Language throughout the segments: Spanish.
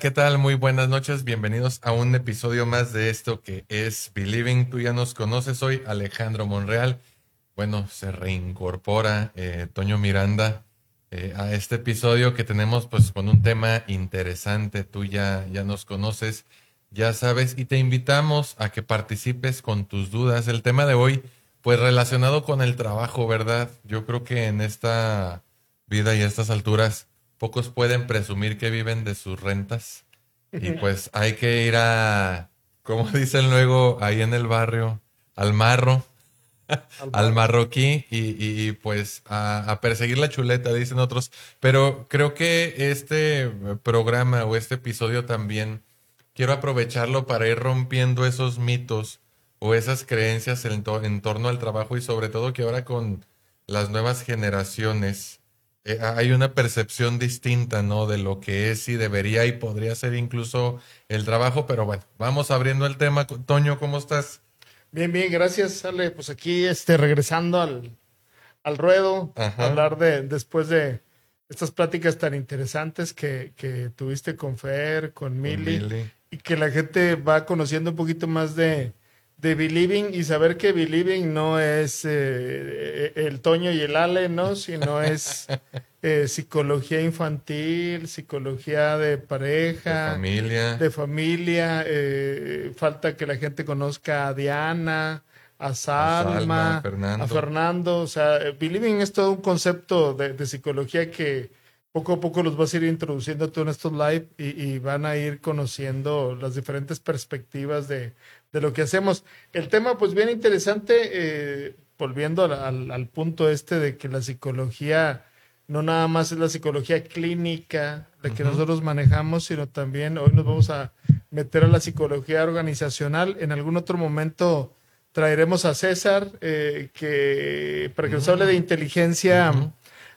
¿qué tal? Muy buenas noches. Bienvenidos a un episodio más de esto que es Believing. Tú ya nos conoces, soy Alejandro Monreal. Bueno, se reincorpora eh, Toño Miranda eh, a este episodio que tenemos pues con un tema interesante. Tú ya, ya nos conoces, ya sabes, y te invitamos a que participes con tus dudas. El tema de hoy, pues relacionado con el trabajo, ¿verdad? Yo creo que en esta vida y a estas alturas pocos pueden presumir que viven de sus rentas. Y pues hay que ir a, como dicen luego ahí en el barrio, al marro, al, marroquí y, pues a, perseguir la chuleta, dicen otros. Pero creo que este programa o este episodio también quiero aprovecharlo para ir rompiendo esos mitos o esas creencias en torno al trabajo y sobre todo que ahora con las nuevas generaciones eh, hay una percepción distinta, ¿no? De lo que es y debería y podría ser incluso el trabajo, pero bueno, vamos abriendo el tema. Toño, ¿cómo estás? Bien, bien, gracias, Ale. Pues aquí, este, regresando al, al ruedo, hablar de, después de estas pláticas tan interesantes que, que tuviste con Fer, con Mili, y que la gente va conociendo un poquito más de, de Believing y saber que Believing no es eh, eh, el Toño y el Ale, ¿no? Sino es eh, psicología infantil, psicología de pareja, de familia. De familia. falta que la gente conozca a Diana, a Salma, a, Fernando. a Fernando. O sea, Believing es todo un concepto de, de, psicología que poco a poco los vas a ir introduciendo tú en estos live y, y van a ir conociendo las diferentes perspectivas de de lo que hacemos. El tema, pues bien interesante, eh, volviendo al, punto este de que la psicología no nada más es la psicología clínica la que nosotros manejamos, sino también hoy nos vamos a meter a la psicología organizacional. En algún otro momento traeremos a César, eh, que para que nos hable de inteligencia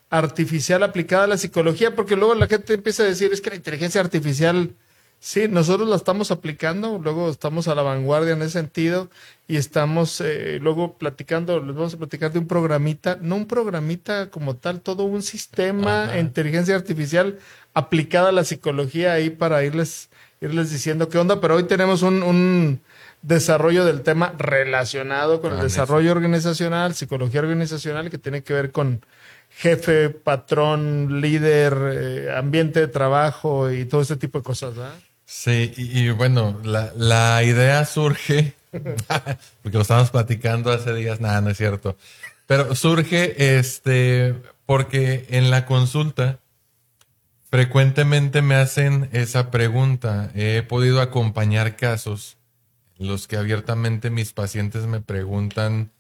artificial aplicada a la psicología, porque luego la gente empieza a decir es que la inteligencia artificial Sí, nosotros la estamos aplicando, luego estamos a la vanguardia en ese sentido y estamos eh, luego platicando, les vamos a platicar de un programita, no un programita como tal, todo un sistema de inteligencia artificial aplicada a la psicología ahí para irles, irles diciendo qué onda, pero hoy tenemos un, un desarrollo del tema relacionado con el desarrollo organizacional, psicología organizacional, que tiene que ver con jefe, patrón, líder, eh, ambiente de trabajo y todo ese tipo de cosas, ¿verdad? Sí, y, bueno, la, la, idea surge, porque lo estábamos platicando hace días, nada, no es cierto, pero surge este, porque en la consulta frecuentemente me hacen esa pregunta. He podido acompañar casos en los que abiertamente mis pacientes me preguntan,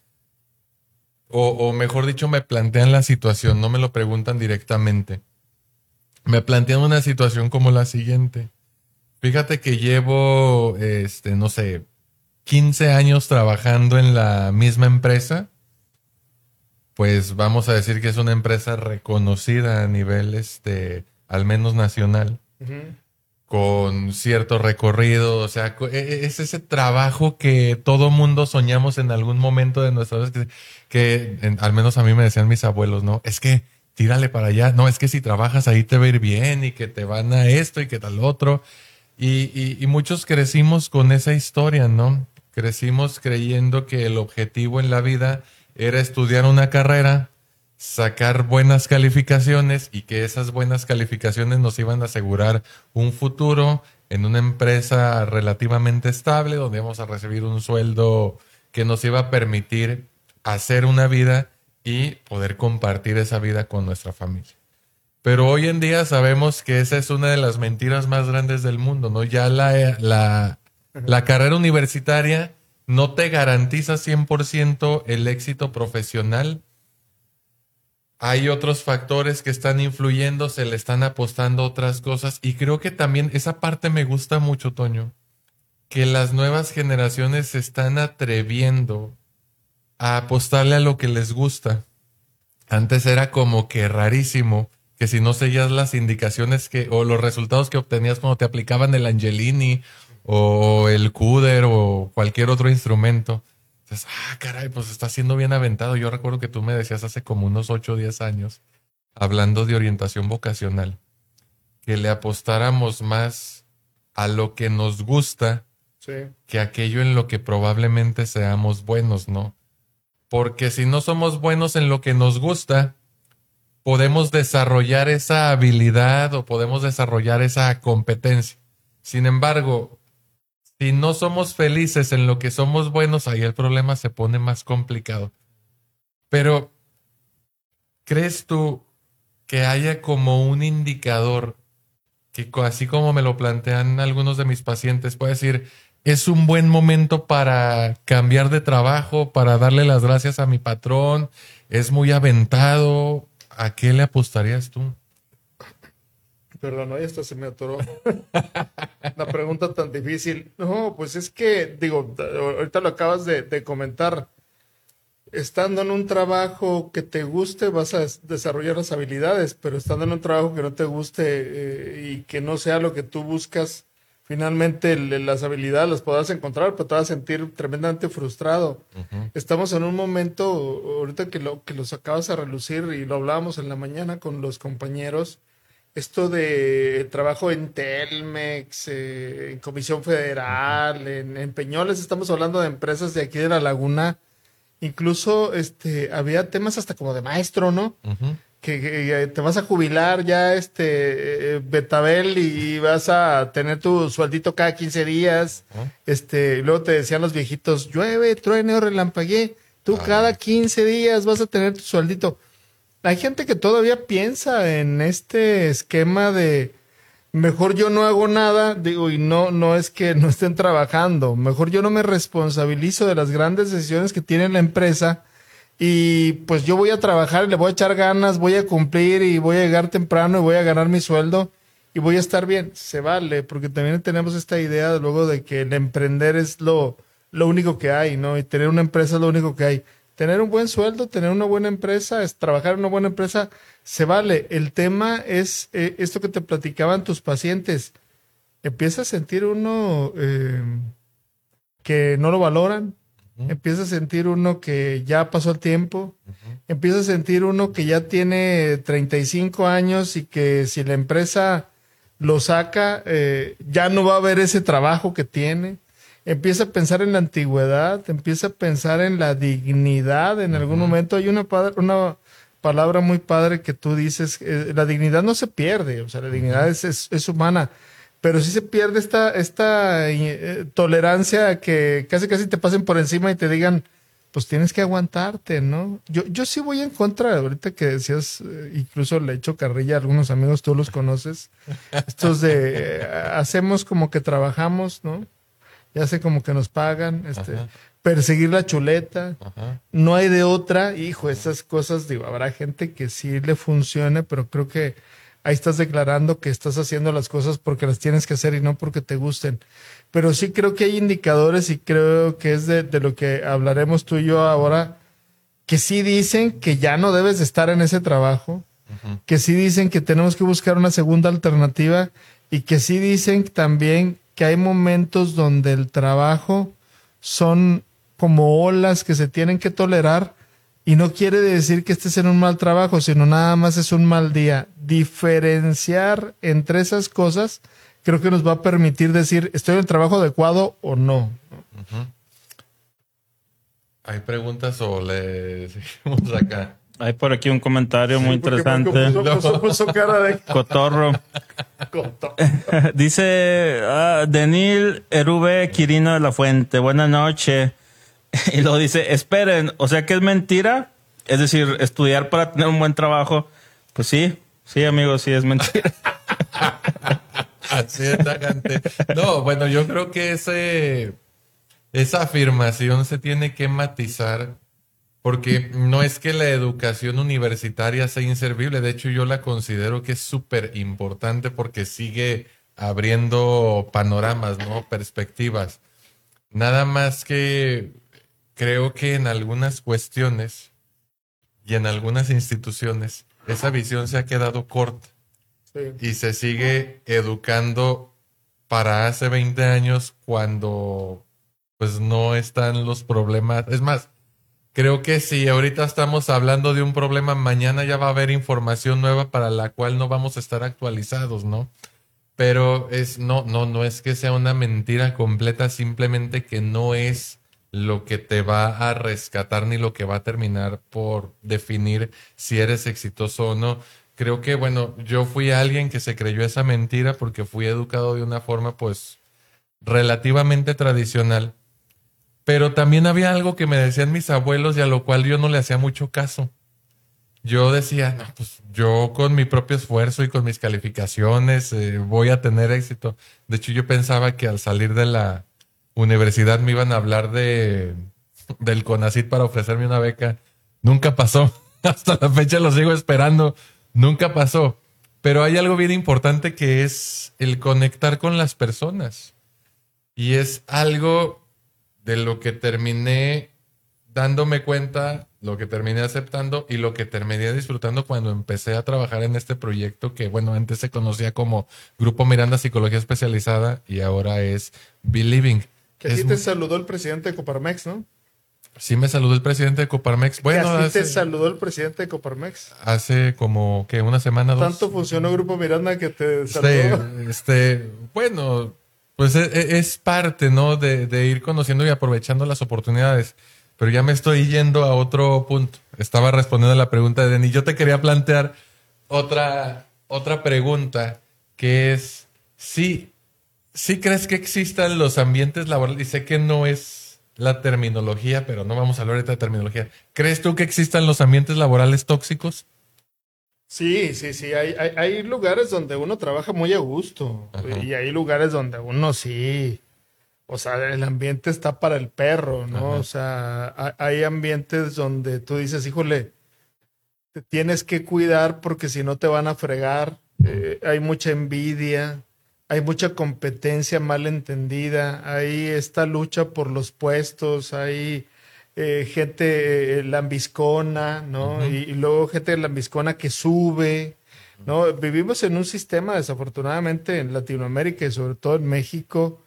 o, o mejor dicho, me plantean la situación, no me lo preguntan directamente. Me plantean una situación como la siguiente Fíjate que llevo, este, no sé, 15 años trabajando en la misma empresa. Pues vamos a decir que es una empresa reconocida a nivel, este, al menos nacional. Con cierto recorrido, o sea, e, e, es ese trabajo que todo mundo soñamos en algún momento de nuestra vida, que, al menos a mí me decían mis abuelos, ¿no? Es que tírale para allá, no, es que si trabajas ahí te va a ir bien y que te van a esto y que tal otro. Y, muchos crecimos con esa historia, ¿no? Crecimos creyendo que el objetivo en la vida era estudiar una carrera, sacar buenas calificaciones y que esas buenas calificaciones nos iban a asegurar un futuro en una empresa relativamente estable donde íbamos a recibir un sueldo que nos iba a permitir hacer una vida y poder compartir esa vida con nuestra familia. Pero hoy en día sabemos que esa es una de las mentiras más grandes del mundo, ¿no? Ya la, la, la carrera universitaria no te garantiza 100% el éxito profesional. Hay otros factores que están influyendo, se le están apostando otras cosas y creo que también esa parte me gusta mucho, Toño, que las nuevas generaciones se están atreviendo a apostarle a lo que les gusta. Antes era como que rarísimo que si no seguías las indicaciones que o los resultados que obtenías cuando te aplicaban el Angelini o el CUDER o cualquier otro instrumento, dices, ah, caray, pues está siendo bien aventado. Yo recuerdo que tú me decías hace como unos 8 o 10 años, hablando de orientación vocacional, que le apostáramos más a lo que nos gusta que aquello en lo que probablemente seamos buenos, ¿no? Porque si no somos buenos en lo que nos gusta, podemos desarrollar esa habilidad o podemos desarrollar esa competencia. Sin embargo, si no somos felices en lo que somos buenos, ahí el problema se pone más complicado. Pero, ¿crees tú que haya como un indicador que así como me lo plantean algunos de mis pacientes, puede decir, es un buen momento para cambiar de trabajo, para darle las gracias a mi patrón, es muy aventado, ¿a qué le apostarías tú? Perdón, ahí hasta se me atoró. Una pregunta tan difícil. No, pues es que, digo, ahorita lo acabas de, comentar. Estando en un trabajo que te guste, vas a desarrollar las habilidades, pero estando en un trabajo que no te guste eh, y que no sea lo que tú buscas, finalmente las habilidades las podrás encontrar, pero te vas a sentir tremendamente frustrado. Estamos en un momento, ahorita que, lo, que los acabas de relucir y lo hablábamos en la mañana con los compañeros, esto de trabajo en Telmex, eh, en Comisión Federal, en, Peñoles, estamos hablando de empresas de aquí de la laguna. Incluso este, había temas hasta como de maestro, ¿no? Que, te vas a jubilar ya, este, eh, Betabel, y vas a tener tu sueldito cada 15 días. Este, luego te decían los viejitos, llueve, truene o relampaguee. Tú cada 15 días vas a tener tu sueldito. Hay gente que todavía piensa en este esquema de mejor yo no hago nada, digo, y no, no es que no estén trabajando, mejor yo no me responsabilizo de las grandes decisiones que tiene la empresa y pues yo voy a trabajar, le voy a echar ganas, voy a cumplir y voy a llegar temprano y voy a ganar mi sueldo y voy a estar bien. Se vale, porque también tenemos esta idea luego de que el emprender es lo, lo único que hay, ¿no? Y tener una empresa es lo único que hay tener un buen sueldo, tener una buena empresa, es trabajar en una buena empresa, se vale. El tema es eh, esto que te platicaban tus pacientes. Empieza a sentir uno eh, que no lo valoran, empieza a sentir uno que ya pasó el tiempo, empieza a sentir uno que ya tiene 35 años y que si la empresa lo saca, eh, ya no va a ver ese trabajo que tiene. Empieza a pensar en la antigüedad, empieza a pensar en la dignidad. En algún momento. Hay una, una palabra muy padre que tú dices, eh, la dignidad no se pierde, o sea, la dignidad es, es, humana, pero sí se pierde esta, esta eh, tolerancia a que casi casi te pasen por encima y te digan, pues tienes que aguantarte, ¿no? Yo, yo sí voy en contra, ahorita que decías, eh, incluso le he hecho carrilla a algunos amigos, tú los conoces, estos de, hacemos como que trabajamos, ¿no? ya sé como que nos pagan, este, perseguir la chuleta, no hay de otra, hijo, esas cosas, digo, habrá gente que sí le funcione, pero creo que ahí estás declarando que estás haciendo las cosas porque las tienes que hacer y no porque te gusten. Pero sí creo que hay indicadores y creo que es de, de lo que hablaremos tú y yo ahora, que sí dicen que ya no debes de estar en ese trabajo, que sí dicen que tenemos que buscar una segunda alternativa y que sí dicen también que hay momentos donde el trabajo son como olas que se tienen que tolerar y no quiere decir que estés en un mal trabajo, sino nada más es un mal día. Diferenciar entre esas cosas creo que nos va a permitir decir, ¿estoy en el trabajo adecuado o no? ¿Hay preguntas o le seguimos acá? Hay por aquí un comentario muy interesante. Cotorro. Dice uh, Denil Erube Quirino de la Fuente. Buenas noches. Y luego dice, esperen, o sea que es mentira. Es decir, estudiar para tener un buen trabajo. Pues sí, sí, amigo, sí es mentira. Así es, No, bueno, yo creo que ese, esa afirmación se tiene que matizar porque no es que la educación universitaria sea inservible, de hecho yo la considero que es súper importante porque sigue abriendo panoramas, ¿no? Perspectivas. Nada más que creo que en algunas cuestiones y en algunas instituciones esa visión se ha quedado corta y se sigue educando para hace 20 años cuando pues no están los problemas. Es más, Creo que si ahorita estamos hablando de un problema, mañana ya va a haber información nueva para la cual no vamos a estar actualizados, ¿no? Pero es, no, no, no es que sea una mentira completa, simplemente que no es lo que te va a rescatar ni lo que va a terminar por definir si eres exitoso o no. Creo que, bueno, yo fui alguien que se creyó esa mentira porque fui educado de una forma, pues, relativamente tradicional. Pero también había algo que me decían mis abuelos y a lo cual yo no le hacía mucho caso. Yo decía, no, pues yo con mi propio esfuerzo y con mis calificaciones eh, voy a tener éxito. De hecho, yo pensaba que al salir de la, universidad me iban a hablar de del CONACIT para ofrecerme una beca. Nunca pasó. Hasta la fecha lo sigo esperando. Nunca pasó. Pero hay algo bien importante que es el conectar con las personas. Y es algo de lo que terminé dándome cuenta, lo que terminé aceptando y lo que terminé disfrutando cuando empecé a trabajar en este proyecto que, bueno, antes se conocía como Grupo Miranda Psicología Especializada y ahora es Believing. Que así te saludó el presidente de Coparmex, ¿no? Sí me saludó el presidente de Coparmex. Bueno, así te saludó el presidente de Coparmex. Hace como que una semana, dos. Tanto funcionó Grupo Miranda que te saludó. Este, bueno, pues e, e, es, parte, ¿no? De, ir conociendo y aprovechando las oportunidades. Pero ya me estoy yendo a otro punto. Estaba respondiendo a la pregunta de Denny. Yo te quería plantear otra, otra pregunta que es si ¿Sí crees que existan los ambientes laborales? Y sé que no es la terminología, pero no vamos a hablar ahorita de terminología. ¿Crees tú que existan los ambientes laborales tóxicos? Sí, sí, sí. Hay, hay, lugares donde uno trabaja muy a gusto. Y hay lugares donde uno sí. O sea, el ambiente está para el perro, ¿no? O sea, hay ambientes donde tú dices, híjole, te tienes que cuidar porque si no te van a fregar. Eh, hay mucha envidia hay mucha competencia mal entendida, hay esta lucha por los puestos, hay eh, gente eh, lambiscona, ¿no? y, luego gente lambiscona que sube, ¿no? Vivimos en un sistema, desafortunadamente, en Latinoamérica y sobre todo en México,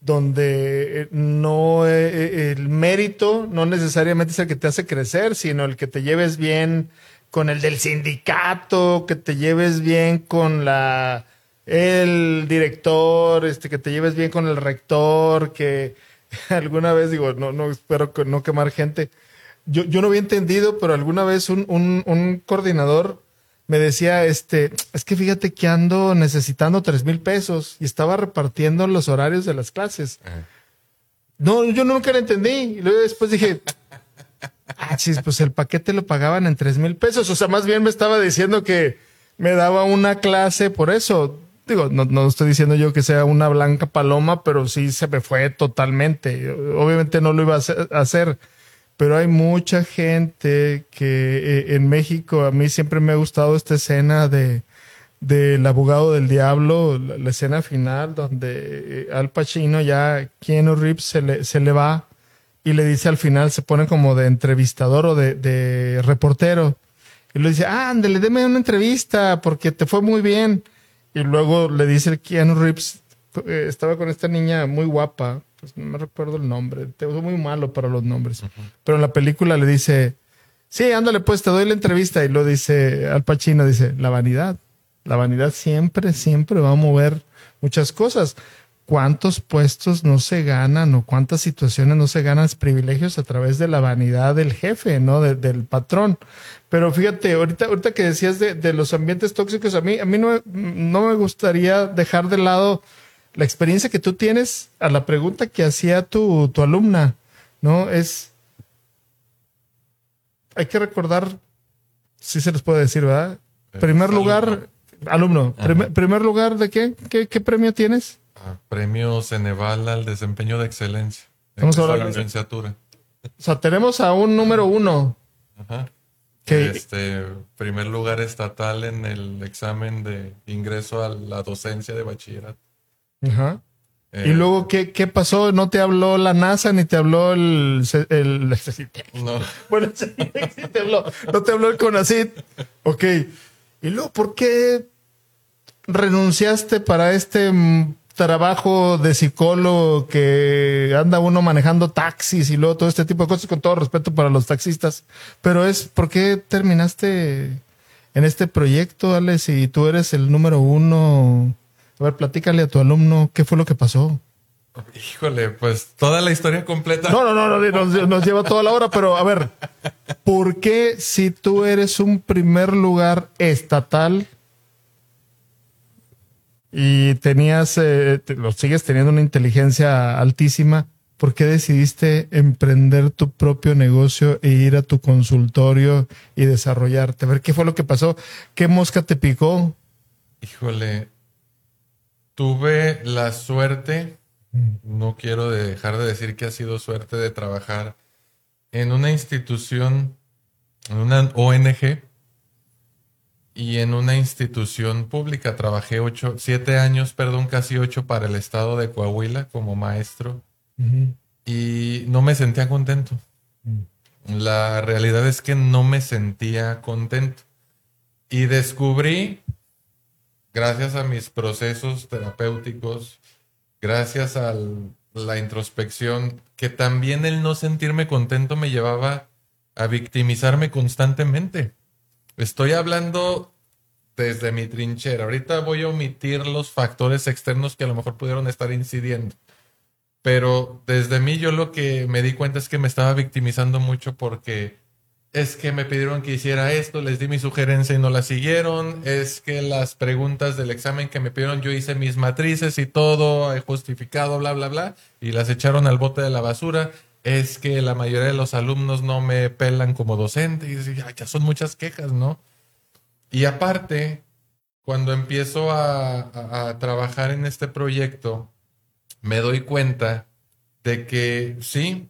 donde eh, no el mérito no necesariamente es el que te hace crecer, sino el que te lleves bien con el del sindicato, que te lleves bien con la el director, este, que te lleves bien con el rector, que alguna vez, digo, no, no espero no quemar gente. Yo, yo no había entendido, pero alguna vez un, un, un coordinador me decía, este, es que fíjate que ando necesitando tres mil pesos y estaba repartiendo los horarios de las clases. No, yo nunca lo entendí. Y luego después dije, ah, chis, pues el paquete lo pagaban en tres mil pesos. O sea, más bien me estaba diciendo que me daba una clase por eso digo, no, no, estoy diciendo yo que sea una blanca paloma, pero sí se me fue totalmente. Obviamente no lo iba a hacer, pero hay mucha gente que eh, en México, a mí siempre me ha gustado esta escena de del abogado del diablo, la, escena final donde eh, Al Pacino ya Keanu Reeves se le, se le va y le dice al final, se pone como de entrevistador o de, reportero. Y le dice, ah, ándale, deme una entrevista porque te fue muy bien. Y luego le dice el Keanu Reeves, eh, estaba con esta niña muy guapa, pues no me recuerdo el nombre, te uso muy malo para los nombres, pero en la película le dice, sí, ándale pues, te doy la entrevista y lo dice Al Pacino, dice, la vanidad, la vanidad siempre, siempre va a mover muchas cosas cuántos puestos no se ganan o cuántas situaciones no se ganan privilegios a través de la vanidad del jefe, ¿no? del patrón. Pero fíjate, ahorita, ahorita que decías de, los ambientes tóxicos, a mí, a mí no, no me gustaría dejar de lado la experiencia que tú tienes a la pregunta que hacía tu, tu alumna, ¿no? Es, hay que recordar, sí se les puede decir, ¿verdad? Eh, primer lugar, alumno, primer, lugar de qué? qué premio tienes? Premio Ceneval al desempeño de excelencia. Vamos a hablar de licenciatura. O sea, tenemos a un número uno. Ajá. Que... Este, primer lugar estatal en el examen de ingreso a la docencia de bachillerato. Ajá. Eh, y luego, ¿qué, ¿qué, pasó? ¿No te habló la NASA ni te habló el... el no. Bueno, sí, te habló. No te habló el CONACIT. Ok. Y luego, ¿por qué renunciaste para este trabajo de psicólogo que anda uno manejando taxis y luego todo este tipo de cosas, con todo respeto para los taxistas. Pero es, ¿por qué terminaste en este proyecto, Alex, si tú eres el número uno A ver, platícale a tu alumno qué fue lo que pasó. Híjole, pues toda la historia completa. No, no, no, nos, nos, lleva toda la hora, pero a ver, ¿por qué si tú eres un primer lugar estatal y tenías, eh, lo sigues teniendo una inteligencia altísima, ¿por qué decidiste emprender tu propio negocio e ir a tu consultorio y desarrollarte? A ver, ¿qué fue lo que pasó? ¿Qué mosca te picó? Híjole, tuve la suerte no quiero dejar de decir que ha sido suerte de trabajar en una institución, en una ONG y en una institución pública. Trabajé ocho, siete años, perdón, casi ocho para el estado de Coahuila como maestro y no me sentía contento. La realidad es que no me sentía contento. Y descubrí, gracias a mis procesos terapéuticos, gracias a la introspección, que también el no sentirme contento me llevaba a victimizarme constantemente. Estoy hablando desde mi trinchera. Ahorita voy a omitir los factores externos que a lo mejor pudieron estar incidiendo. Pero desde mí yo lo que me di cuenta es que me estaba victimizando mucho porque es que me pidieron que hiciera esto, les di mi sugerencia y no la siguieron, es que las preguntas del examen que me pidieron yo hice mis matrices y todo, he justificado, bla, bla, bla, y las echaron al bote de la basura, es que la mayoría de los alumnos no me pelan como docente, y ya son muchas quejas, ¿no? Y aparte, cuando empiezo a, a trabajar en este proyecto, me doy cuenta de que sí,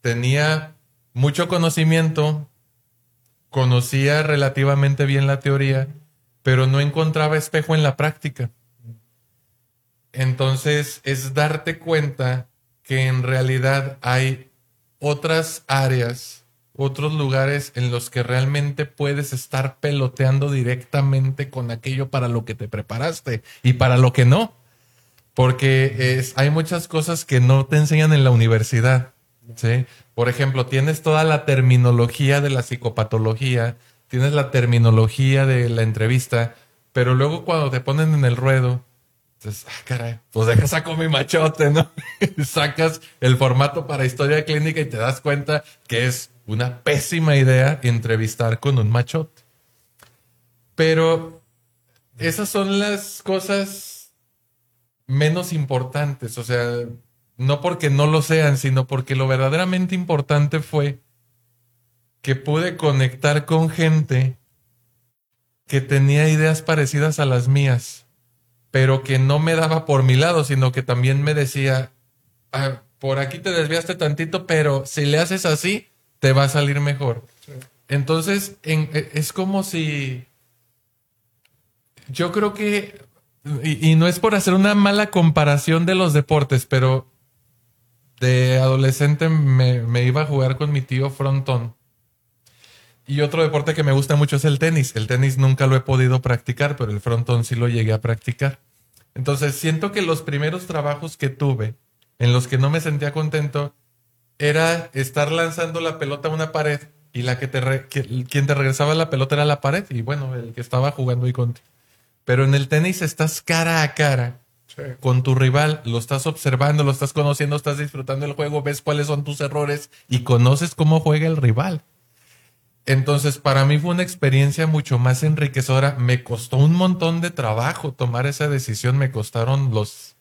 tenía mucho conocimiento, conocía relativamente bien la teoría, pero no encontraba espejo en la práctica. Entonces es darte cuenta que en realidad hay otras áreas, otros lugares en los que realmente puedes estar peloteando directamente con aquello para lo que te preparaste y para lo que no. Porque es, hay muchas cosas que no te enseñan en la universidad. ¿sí? Por ejemplo, tienes toda la terminología de la psicopatología, tienes la terminología de la entrevista, pero luego cuando te ponen en el ruedo, dices, ah, caray, pues deja saco mi machote, ¿no? Sacas el formato para historia clínica y te das cuenta que es una pésima idea entrevistar con un machote. Pero esas son las cosas menos importantes, o sea, no porque no lo sean, sino porque lo verdaderamente importante fue que pude conectar con gente que tenía ideas parecidas a las mías, pero que no me daba por mi lado, sino que también me decía, ah, por aquí te desviaste tantito, pero si le haces así, te va a salir mejor. Entonces, e, es como si... Yo creo que, y no es por hacer una mala comparación de los deportes, pero de adolescente me, iba a jugar con mi tío frontón. Y otro deporte que me gusta mucho es el tenis. El tenis nunca lo he podido practicar, pero el frontón sí lo llegué a practicar. Entonces siento que los primeros trabajos que tuve, en los que no me sentía contento, era estar lanzando la pelota a una pared y la que te quien te regresaba la pelota era la pared y bueno, el que estaba jugando ahí contigo. Pero en el tenis estás cara a cara con tu rival, lo estás observando, lo estás conociendo, estás disfrutando el juego, ves cuáles son tus errores y conoces cómo juega el rival. Entonces, para mí fue una experiencia mucho más enriquecedora. Me costó un montón de trabajo tomar esa decisión. Me costaron los,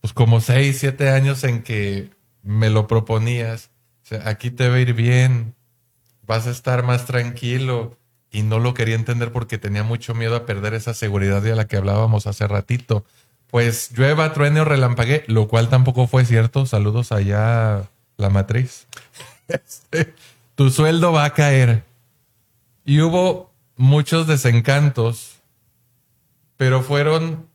pues como seis, siete años en que me lo proponías. O sea, aquí te va a ir bien, vas a estar más tranquilo. Y no lo quería entender porque tenía mucho miedo a perder esa seguridad de la que hablábamos hace ratito pues llueva, truene o relampague, lo cual tampoco fue cierto. Saludos allá, la matriz. Tu sueldo va a caer. Y hubo muchos desencantos, pero fueron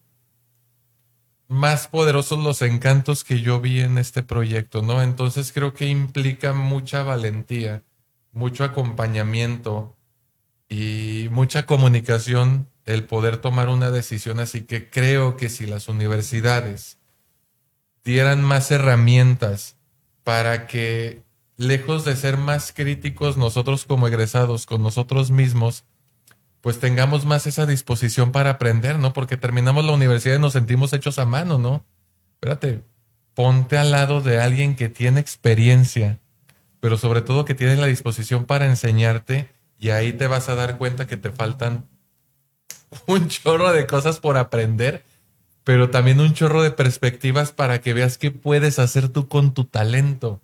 más poderosos los encantos que yo vi en este proyecto, ¿no? Entonces creo que implica mucha valentía, mucho acompañamiento y mucha comunicación el poder tomar una decisión. Así que creo que si las universidades dieran más herramientas para que, lejos de ser más críticos nosotros como egresados con nosotros mismos, pues tengamos más esa disposición para aprender, ¿no? Porque terminamos la universidad y nos sentimos hechos a mano, ¿no? Espérate, ponte al lado de alguien que tiene experiencia, pero sobre todo que tiene la disposición para enseñarte y ahí te vas a dar cuenta que te faltan un chorro de cosas por aprender, pero también un chorro de perspectivas para que veas qué puedes hacer tú con tu talento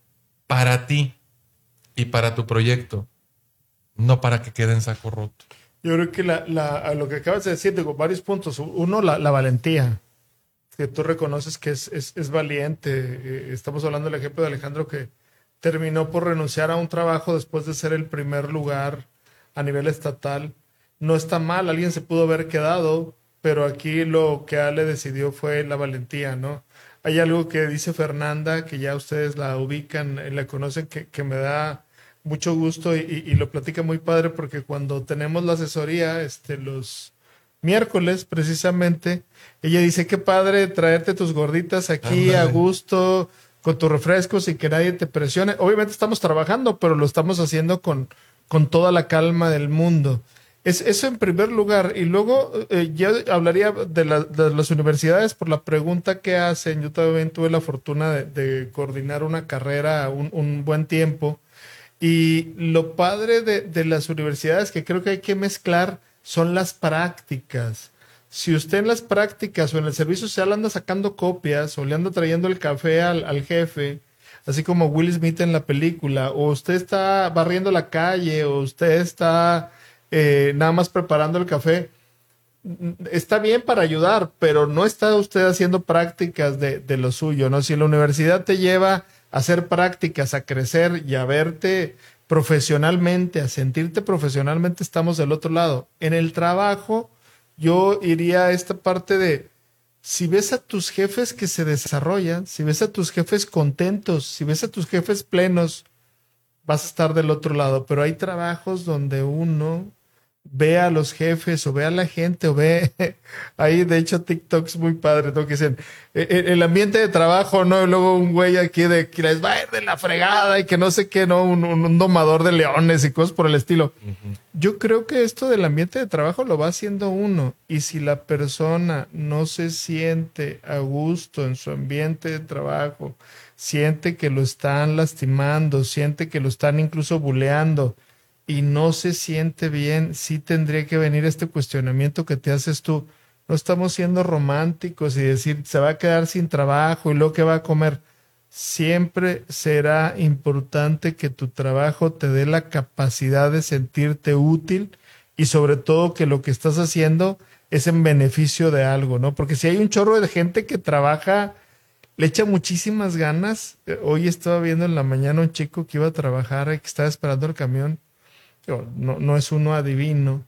para ti y para tu proyecto, no para que quede en saco roto. Yo creo que la, lo que acabas de decir, digo, varios puntos. Uno, la, valentía, que tú reconoces que es, es, valiente. Eh, estamos hablando del ejemplo de Alejandro que terminó por renunciar a un trabajo después de ser el primer lugar a nivel estatal. No está mal, alguien se pudo haber quedado, pero aquí lo que Ale decidió fue la valentía, ¿no? Hay algo que dice Fernanda, que ya ustedes la ubican, la conocen, que, que me da mucho gusto y, lo platica muy padre porque cuando tenemos la asesoría, este, los miércoles precisamente, ella dice, qué padre traerte tus gorditas aquí a gusto, con tus refrescos y que nadie te presione. Obviamente estamos trabajando, pero lo estamos haciendo con, con toda la calma del mundo. Es, eso en primer lugar. Y luego eh, yo hablaría de, las universidades por la pregunta que hacen. Yo también tuve la fortuna de, coordinar una carrera un, un, buen tiempo. Y lo padre de, las universidades que creo que hay que mezclar son las prácticas. Si usted en las prácticas o en el servicio social anda sacando copias o le anda trayendo el café al jefe, así como Will Smith en la película, o usted está barriendo la calle, o usted está eh, nada más preparando el café, está bien para ayudar, pero no está usted haciendo prácticas de, de lo suyo, ¿no? Si la universidad te lleva hacer prácticas, a crecer y a verte profesionalmente, a sentirte profesionalmente, estamos del otro lado. En el trabajo, yo iría a esta parte de, si ves a tus jefes que se desarrollan, si ves a tus jefes contentos, si ves a tus jefes plenos, vas a estar del otro lado. Pero hay trabajos donde uno ve a los jefes o ve a la gente o ve ahí de hecho TikToks muy padres, ¿no? Que dicen e, e, el, ambiente de trabajo, ¿no? Y luego un güey aquí de que les va a ir de la fregada y que no sé qué, ¿no? Un, domador de leones y cosas por el estilo. Yo creo que esto del ambiente de trabajo lo va haciendo uno y si la persona no se siente a gusto en su ambiente de trabajo, siente que lo están lastimando, siente que lo están incluso buleando, y no se siente bien, sí tendría que venir este cuestionamiento que te haces tú. No estamos siendo románticos y decir se va a quedar sin trabajo y luego que va a comer. Siempre será importante que tu trabajo te dé la capacidad de sentirte útil y sobre todo que lo que estás haciendo es en beneficio de algo, ¿no? Porque si hay un chorro de gente que trabaja, le echa muchísimas ganas. Hoy estaba viendo en la mañana un chico que iba a trabajar y que estaba esperando el camión no, no es uno adivino,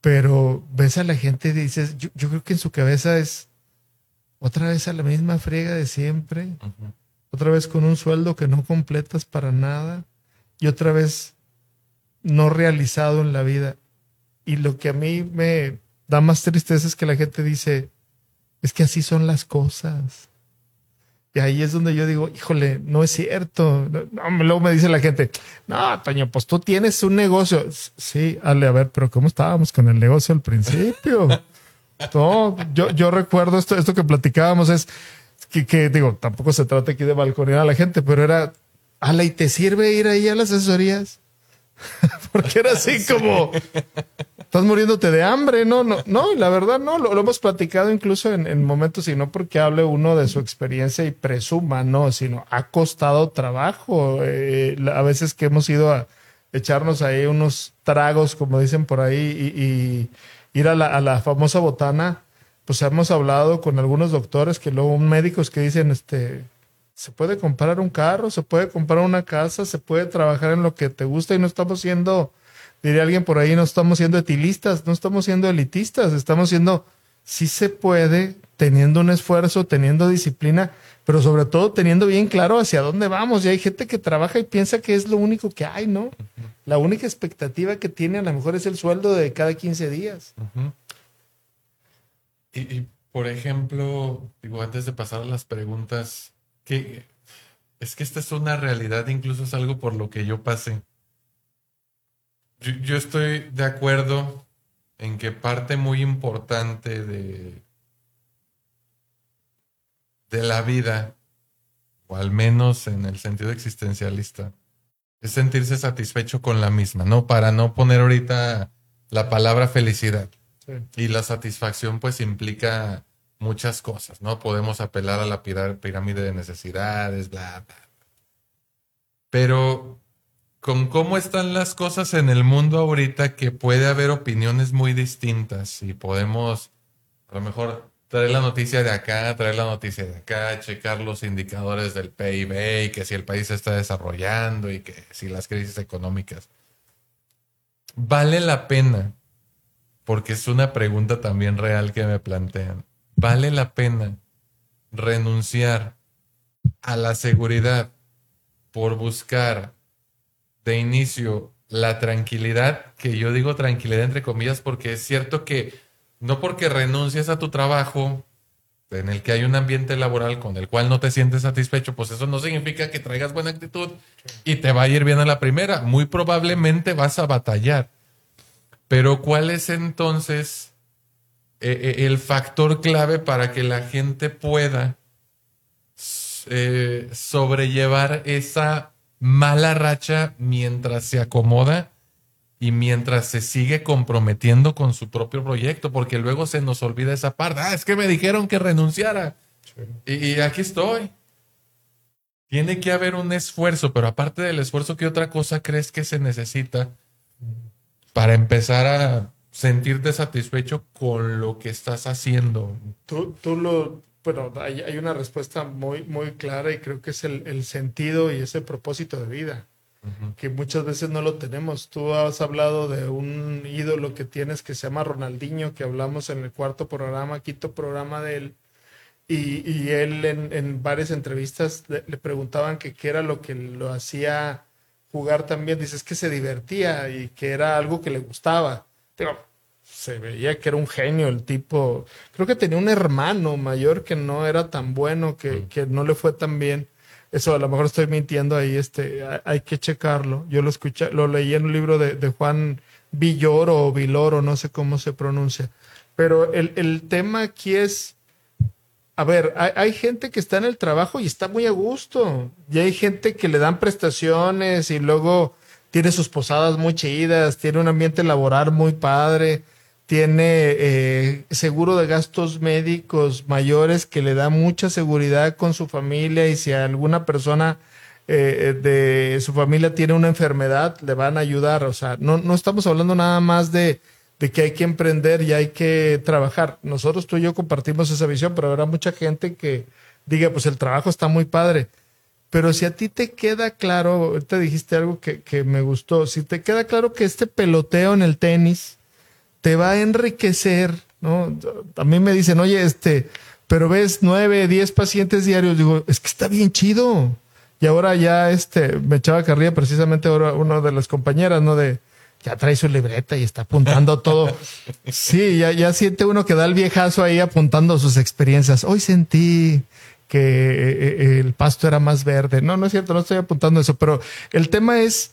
pero ves a la gente y dices, yo, creo que en su cabeza es otra vez a la misma friega de siempre, otra vez con un sueldo que no completas para nada y otra vez no realizado en la vida. Y lo que a mí me da más tristeza es que la gente dice, es que así son las cosas. Y ahí es donde yo digo, híjole, no es cierto. luego me dice la gente, no, Toño, pues tú tienes un negocio. Sí, Ale, a ver, pero ¿cómo estábamos con el negocio al principio? no, yo, yo recuerdo esto, esto que platicábamos es que, que, digo, tampoco se trata aquí de balconear a la gente, pero era, Ale, ¿y te sirve ir ahí a las asesorías? Porque era así como, estás muriéndote de hambre, ¿no? No, no, la verdad no, lo, hemos platicado incluso en, momentos, y no porque hable uno de su experiencia y presuma, no, sino ha costado trabajo. Eh, a veces que hemos ido a echarnos ahí unos tragos, como dicen por ahí, y, ir a la, a la, famosa botana, pues hemos hablado con algunos doctores que luego médicos que dicen, este, se puede comprar un carro, se puede comprar una casa, se puede trabajar en lo que te gusta y no estamos siendo, diría alguien por ahí, no estamos siendo etilistas, no estamos siendo elitistas, estamos siendo, sí se puede, teniendo un esfuerzo, teniendo disciplina, pero sobre todo teniendo bien claro hacia dónde vamos. Y hay gente que trabaja y piensa que es lo único que hay, ¿no? La única expectativa que tiene a lo mejor es el sueldo de cada 15 días. y, por ejemplo, digo, antes de pasar a las preguntas, que es que esta es una realidad, incluso es algo por lo que yo pasé. Yo, estoy de acuerdo en que parte muy importante de, de la vida, o al menos en el sentido existencialista, es sentirse satisfecho con la misma, ¿no? Para no poner ahorita la palabra felicidad. Y la satisfacción pues implica muchas cosas, ¿no? Podemos apelar a la pirámide de necesidades, bla, bla. Pero con cómo están las cosas en el mundo ahorita, que puede haber opiniones muy distintas y podemos a lo mejor traer la noticia de acá, traer la noticia de acá, checar los indicadores del PIB y que si el país se está desarrollando y que si las crisis económicas. Vale la pena, porque es una pregunta también real que me plantean vale la pena renunciar a la seguridad por buscar de inicio la tranquilidad, que yo digo tranquilidad entre comillas, porque es cierto que no porque renuncias a tu trabajo en el que hay un ambiente laboral con el cual no te sientes satisfecho, pues eso no significa que traigas buena actitud y te va a ir bien a la primera. Muy probablemente vas a batallar. Pero ¿cuál es entonces eh, eh, el factor clave para que la gente pueda eh, sobrellevar esa mala racha mientras se acomoda y mientras se sigue comprometiendo con su propio proyecto, porque luego se nos olvida esa parte. Ah, es que me dijeron que renunciara. Y, y, aquí estoy. Tiene que haber un esfuerzo, pero aparte del esfuerzo, ¿qué otra cosa crees que se necesita para empezar a sentirte satisfecho con lo que estás haciendo. Tú, tú lo, bueno, hay, hay, una respuesta muy, muy clara y creo que es el, el sentido y ese propósito de vida, que muchas veces no lo tenemos. Tú has hablado de un ídolo que tienes que se llama Ronaldinho, que hablamos en el cuarto programa, quinto programa de él. Y, y él en, en, varias entrevistas le, le preguntaban que qué era lo que lo hacía jugar también. Dices que se divertía y que era algo que le gustaba se veía que era un genio el tipo. Creo que tenía un hermano mayor que no era tan bueno, que, mm. que no le fue tan bien. Eso a lo mejor estoy mintiendo ahí, este, hay, que checarlo. Yo lo escuché, lo leí en un libro de, de Juan Villoro o Viloro, no sé cómo se pronuncia. Pero el, el tema aquí es, a ver, hay, hay, gente que está en el trabajo y está muy a gusto. Y hay gente que le dan prestaciones y luego tiene sus posadas muy chidas, tiene un ambiente laboral muy padre, tiene eh, seguro de gastos médicos mayores que le da mucha seguridad con su familia y si alguna persona eh, de su familia tiene una enfermedad, le van a ayudar. O sea, no, no estamos hablando nada más de, de que hay que emprender y hay que trabajar. Nosotros tú y yo compartimos esa visión, pero habrá mucha gente que diga, pues el trabajo está muy padre pero si a ti te queda claro, te dijiste algo que, que, me gustó, si te queda claro que este peloteo en el tenis te va a enriquecer, ¿no? A mí me dicen, oye, este, pero ves nueve, diez pacientes diarios, digo, es que está bien chido. Y ahora ya, este, me echaba carrilla precisamente ahora una de las compañeras, ¿no? De, ya trae su libreta y está apuntando todo. Sí, ya, ya siente uno que da el viejazo ahí apuntando sus experiencias. Hoy sentí que eh, eh, el pasto era más verde. No, no es cierto, no estoy apuntando eso, pero el tema es,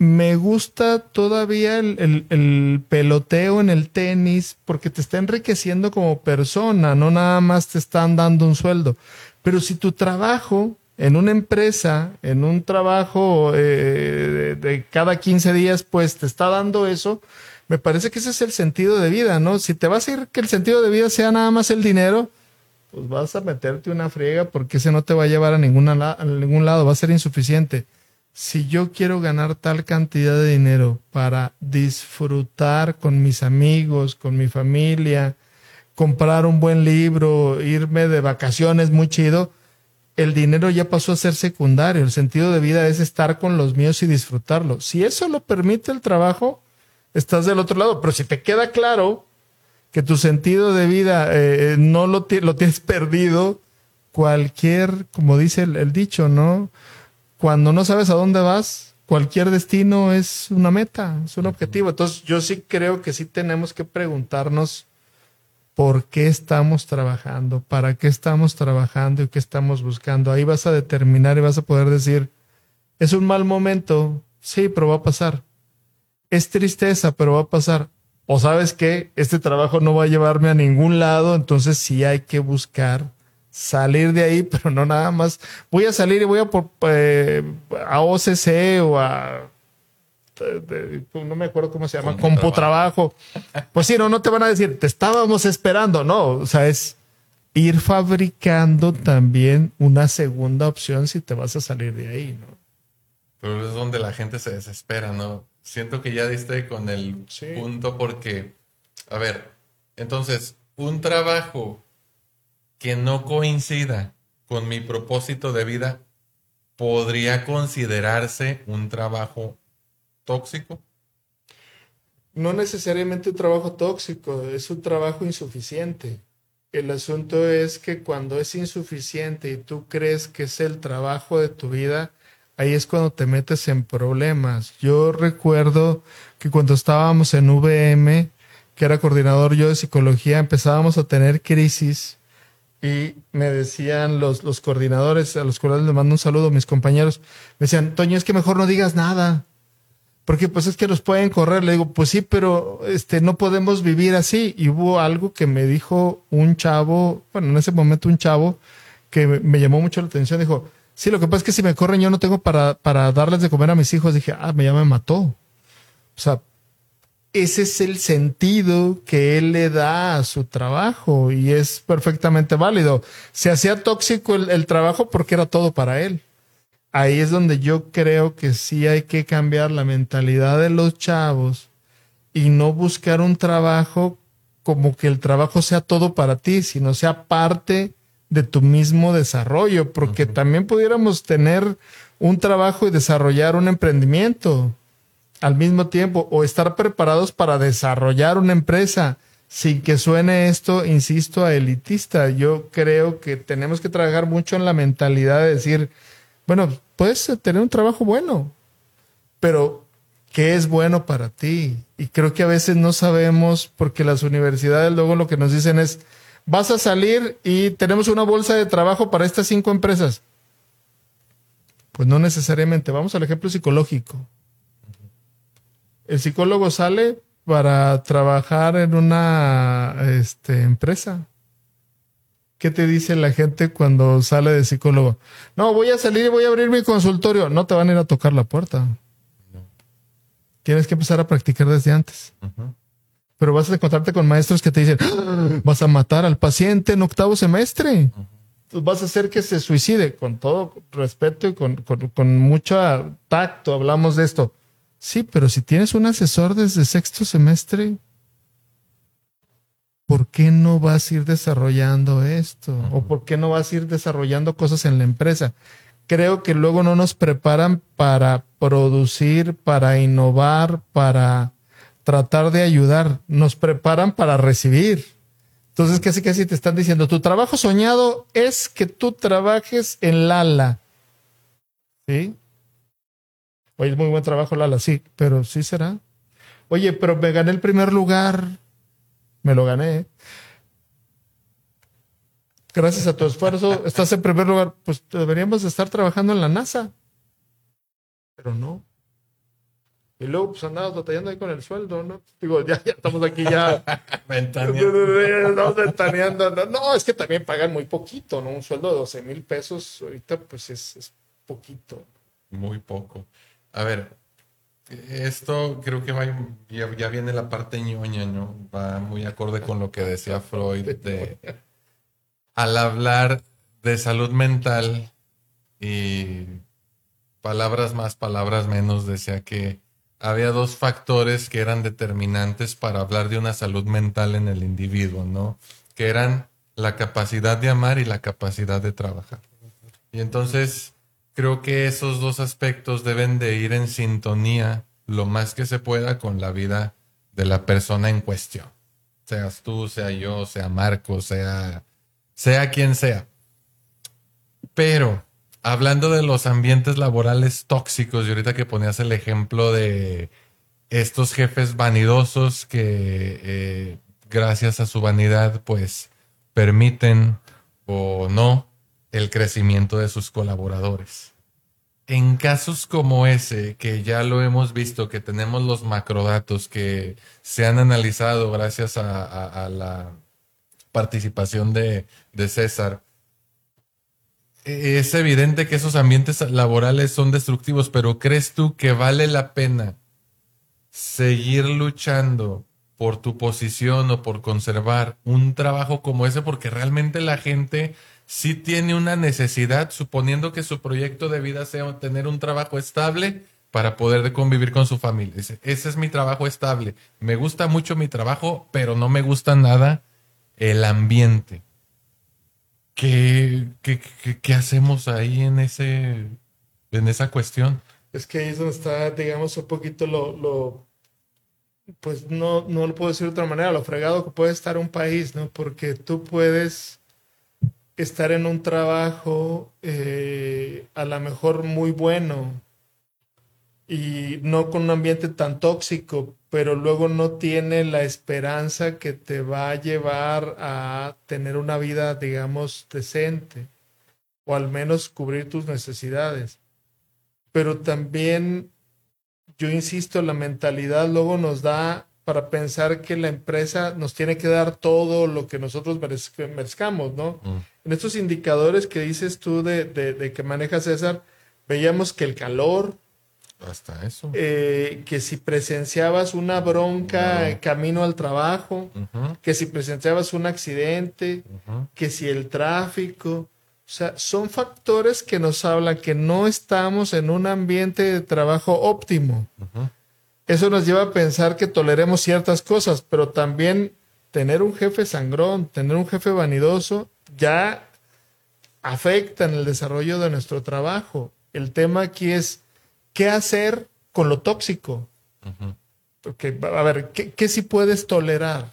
me gusta todavía el, el, peloteo en el tenis porque te está enriqueciendo como persona, no nada más te están dando un sueldo. Pero si tu trabajo en una empresa, en un trabajo eh, de, de, cada 15 días, pues te está dando eso, me parece que ese es el sentido de vida, ¿no? Si te vas a ir que el sentido de vida sea nada más el dinero, pues vas a meterte una friega porque ese no te va a llevar a, ninguna a ningún lado, va a ser insuficiente. Si yo quiero ganar tal cantidad de dinero para disfrutar con mis amigos, con mi familia, comprar un buen libro, irme de vacaciones muy chido, el dinero ya pasó a ser secundario. El sentido de vida es estar con los míos y disfrutarlo. Si eso lo permite el trabajo, estás del otro lado. Pero si te queda claro que tu sentido de vida eh, no lo, lo, tienes perdido, cualquier, como dice el, dicho, ¿no? Cuando no sabes a dónde vas, cualquier destino es una meta, es un objetivo. Entonces yo sí creo que sí tenemos que preguntarnos por qué estamos trabajando, para qué estamos trabajando y qué estamos buscando. Ahí vas a determinar y vas a poder decir, es un mal momento, sí, pero va a pasar. Es tristeza, pero va a pasar o sabes que este trabajo no va a llevarme a ningún lado, entonces sí hay que buscar salir de ahí, pero no nada más. Voy a salir y voy a, por, eh, a OCC o a no me acuerdo cómo se llama, compu trabajo. Pues sí, no, no te van a decir, te estábamos esperando, no, o sea, es ir fabricando también una segunda opción si te vas a salir de ahí, ¿no? Pero es donde la gente se desespera, ¿no? Siento que ya diste con el punto porque, a ver, entonces, un trabajo que no coincida con mi propósito de vida podría considerarse un trabajo tóxico? No necesariamente un trabajo tóxico, es un trabajo insuficiente. El asunto es que cuando es insuficiente y tú crees que es el trabajo de tu vida, ahí es cuando te metes en problemas. Yo recuerdo que cuando estábamos en VM, que era coordinador yo de psicología, empezábamos a tener crisis y me decían los, los coordinadores, a los cuales les mando un saludo, mis compañeros, me decían, Toño, es que mejor no digas nada porque pues es que los pueden correr. Le digo, pues sí, pero este, no podemos vivir así. Y hubo algo que me dijo un chavo, bueno, en ese momento un chavo, que me llamó mucho la atención. Dijo, sí, lo que pasa es que si me corren yo no tengo para, para darles de comer a mis hijos. Dije, ah, me ya me mató. O sea, ese es el sentido que él le da a su trabajo y es perfectamente válido. Se hacía tóxico el trabajo porque era todo para él. Ahí es donde yo creo que sí hay que cambiar la mentalidad de los chavos y no buscar un trabajo como que el trabajo sea todo para ti, sino sea parte de tu mismo desarrollo, porque también pudiéramos tener un trabajo y desarrollar un emprendimiento al mismo tiempo o estar preparados para desarrollar una empresa sin que suene esto, insisto, a elitista. Yo creo que tenemos que trabajar mucho en la mentalidad de decir, bueno, puedes tener un trabajo bueno, pero ¿qué es bueno para ti? Y creo que a veces no sabemos porque las universidades luego lo que nos dicen es, vas a salir y tenemos una bolsa de trabajo para estas cinco empresas. Pues no necesariamente. Vamos al ejemplo psicológico. El psicólogo sale para trabajar en una este, empresa. ¿Qué te dice la gente cuando sale de psicólogo? No, voy a salir y voy a abrir mi consultorio. No te van a ir a tocar la puerta. Tienes que empezar a practicar desde antes. Pero vas a encontrarte con maestros que te dicen, ¡Ah! vas a matar al paciente en octavo semestre. Vas a hacer que se suicide. Con todo respeto y con, con mucho tacto hablamos de esto. Sí, pero si tienes un asesor desde sexto semestre, ¿por qué no vas a ir desarrollando esto? ¿O por qué no vas a ir desarrollando cosas en la empresa? Creo que luego no nos preparan para producir, para innovar, para tratar de ayudar. Nos preparan para recibir. Entonces, casi casi te están diciendo, tu trabajo soñado es que tú trabajes en Lala. ¿Sí? Oye, es muy buen trabajo Lala, sí, pero sí será. Oye, pero me gané el primer lugar me lo gané. Gracias a tu esfuerzo, estás en primer lugar. Pues deberíamos estar trabajando en la NASA. Pero no. Y luego, pues andabas batallando ahí con el sueldo, ¿no? Digo, ya, ya estamos aquí ya. ventaneando. No, no, es que también pagan muy poquito, ¿no? Un sueldo de 12 mil pesos ahorita, pues es, es poquito. Muy poco. A ver, esto creo que va, ya, viene la parte ñoña, ¿no? Va muy acorde con lo que decía Freud de al hablar de salud mental y palabras más, palabras menos, decía que había dos factores que eran determinantes para hablar de una salud mental en el individuo, ¿no? Que eran la capacidad de amar y la capacidad de trabajar. Y entonces creo que esos dos aspectos deben de ir en sintonía lo más que se pueda con la vida de la persona en cuestión. Seas tú, sea yo, sea Marco, sea, sea quien sea. Pero, hablando de los ambientes laborales tóxicos, y ahorita que ponías el ejemplo de estos jefes vanidosos que eh, gracias a su vanidad pues permiten o no el crecimiento de sus colaboradores. en casos como ese, que ya lo hemos visto, que tenemos los macrodatos que se han analizado gracias a, la participación de, César, es evidente que esos ambientes laborales son destructivos, pero ¿crees tú que vale la pena seguir luchando por tu posición o por conservar un trabajo como ese? Porque realmente la gente si tiene una necesidad, suponiendo que su proyecto de vida sea tener un trabajo estable para poder convivir con su familia. Ese es mi trabajo estable. Me gusta mucho mi trabajo, pero no me gusta nada el ambiente. ¿Qué, qué, hacemos ahí en, ese, en esa cuestión? Es que ahí es donde está, digamos, un poquito lo, lo pues no, no lo puedo decir de otra manera, lo fregado que puede estar un país, ¿no? Porque tú puedes estar en un trabajo eh, a lo mejor muy bueno y no con un ambiente tan tóxico, pero luego no tiene la esperanza que te va a llevar a tener una vida, digamos, decente o al menos cubrir tus necesidades. Pero también, yo insisto, la mentalidad luego nos da para pensar que la empresa nos tiene que dar todo lo que nosotros merezcamos, ¿no? Mm. En estos indicadores que dices tú de, que maneja César, veíamos que el calor, hasta eso. Eh, que si presenciabas una bronca camino al trabajo, que si presenciabas un accidente, que si el tráfico. O sea, son factores que nos hablan que no estamos en un ambiente de trabajo óptimo. Eso nos lleva a pensar que toleremos ciertas cosas, pero también tener un jefe sangrón, tener un jefe vanidoso, ya afecta en el desarrollo de nuestro trabajo. El tema aquí es qué hacer con lo tóxico. Porque, a ver, ¿qué, ¿qué si puedes tolerar?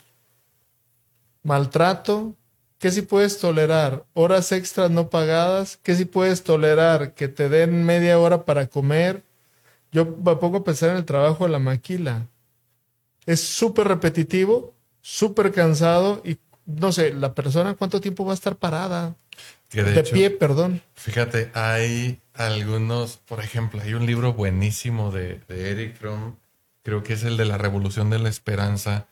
Maltrato, ¿Qué si puedes tolerar? Horas extras no pagadas. ¿Qué si puedes tolerar? Que te den media hora para comer. Yo me pongo a pensar en el trabajo de la maquila. Es súper repetitivo, súper cansado y no sé, la persona cuánto tiempo va a estar parada. de, pie, perdón. Fíjate, hay algunos, por ejemplo, hay un libro buenísimo de, de Eric Fromm, creo que es el de la Revolución de la Esperanza,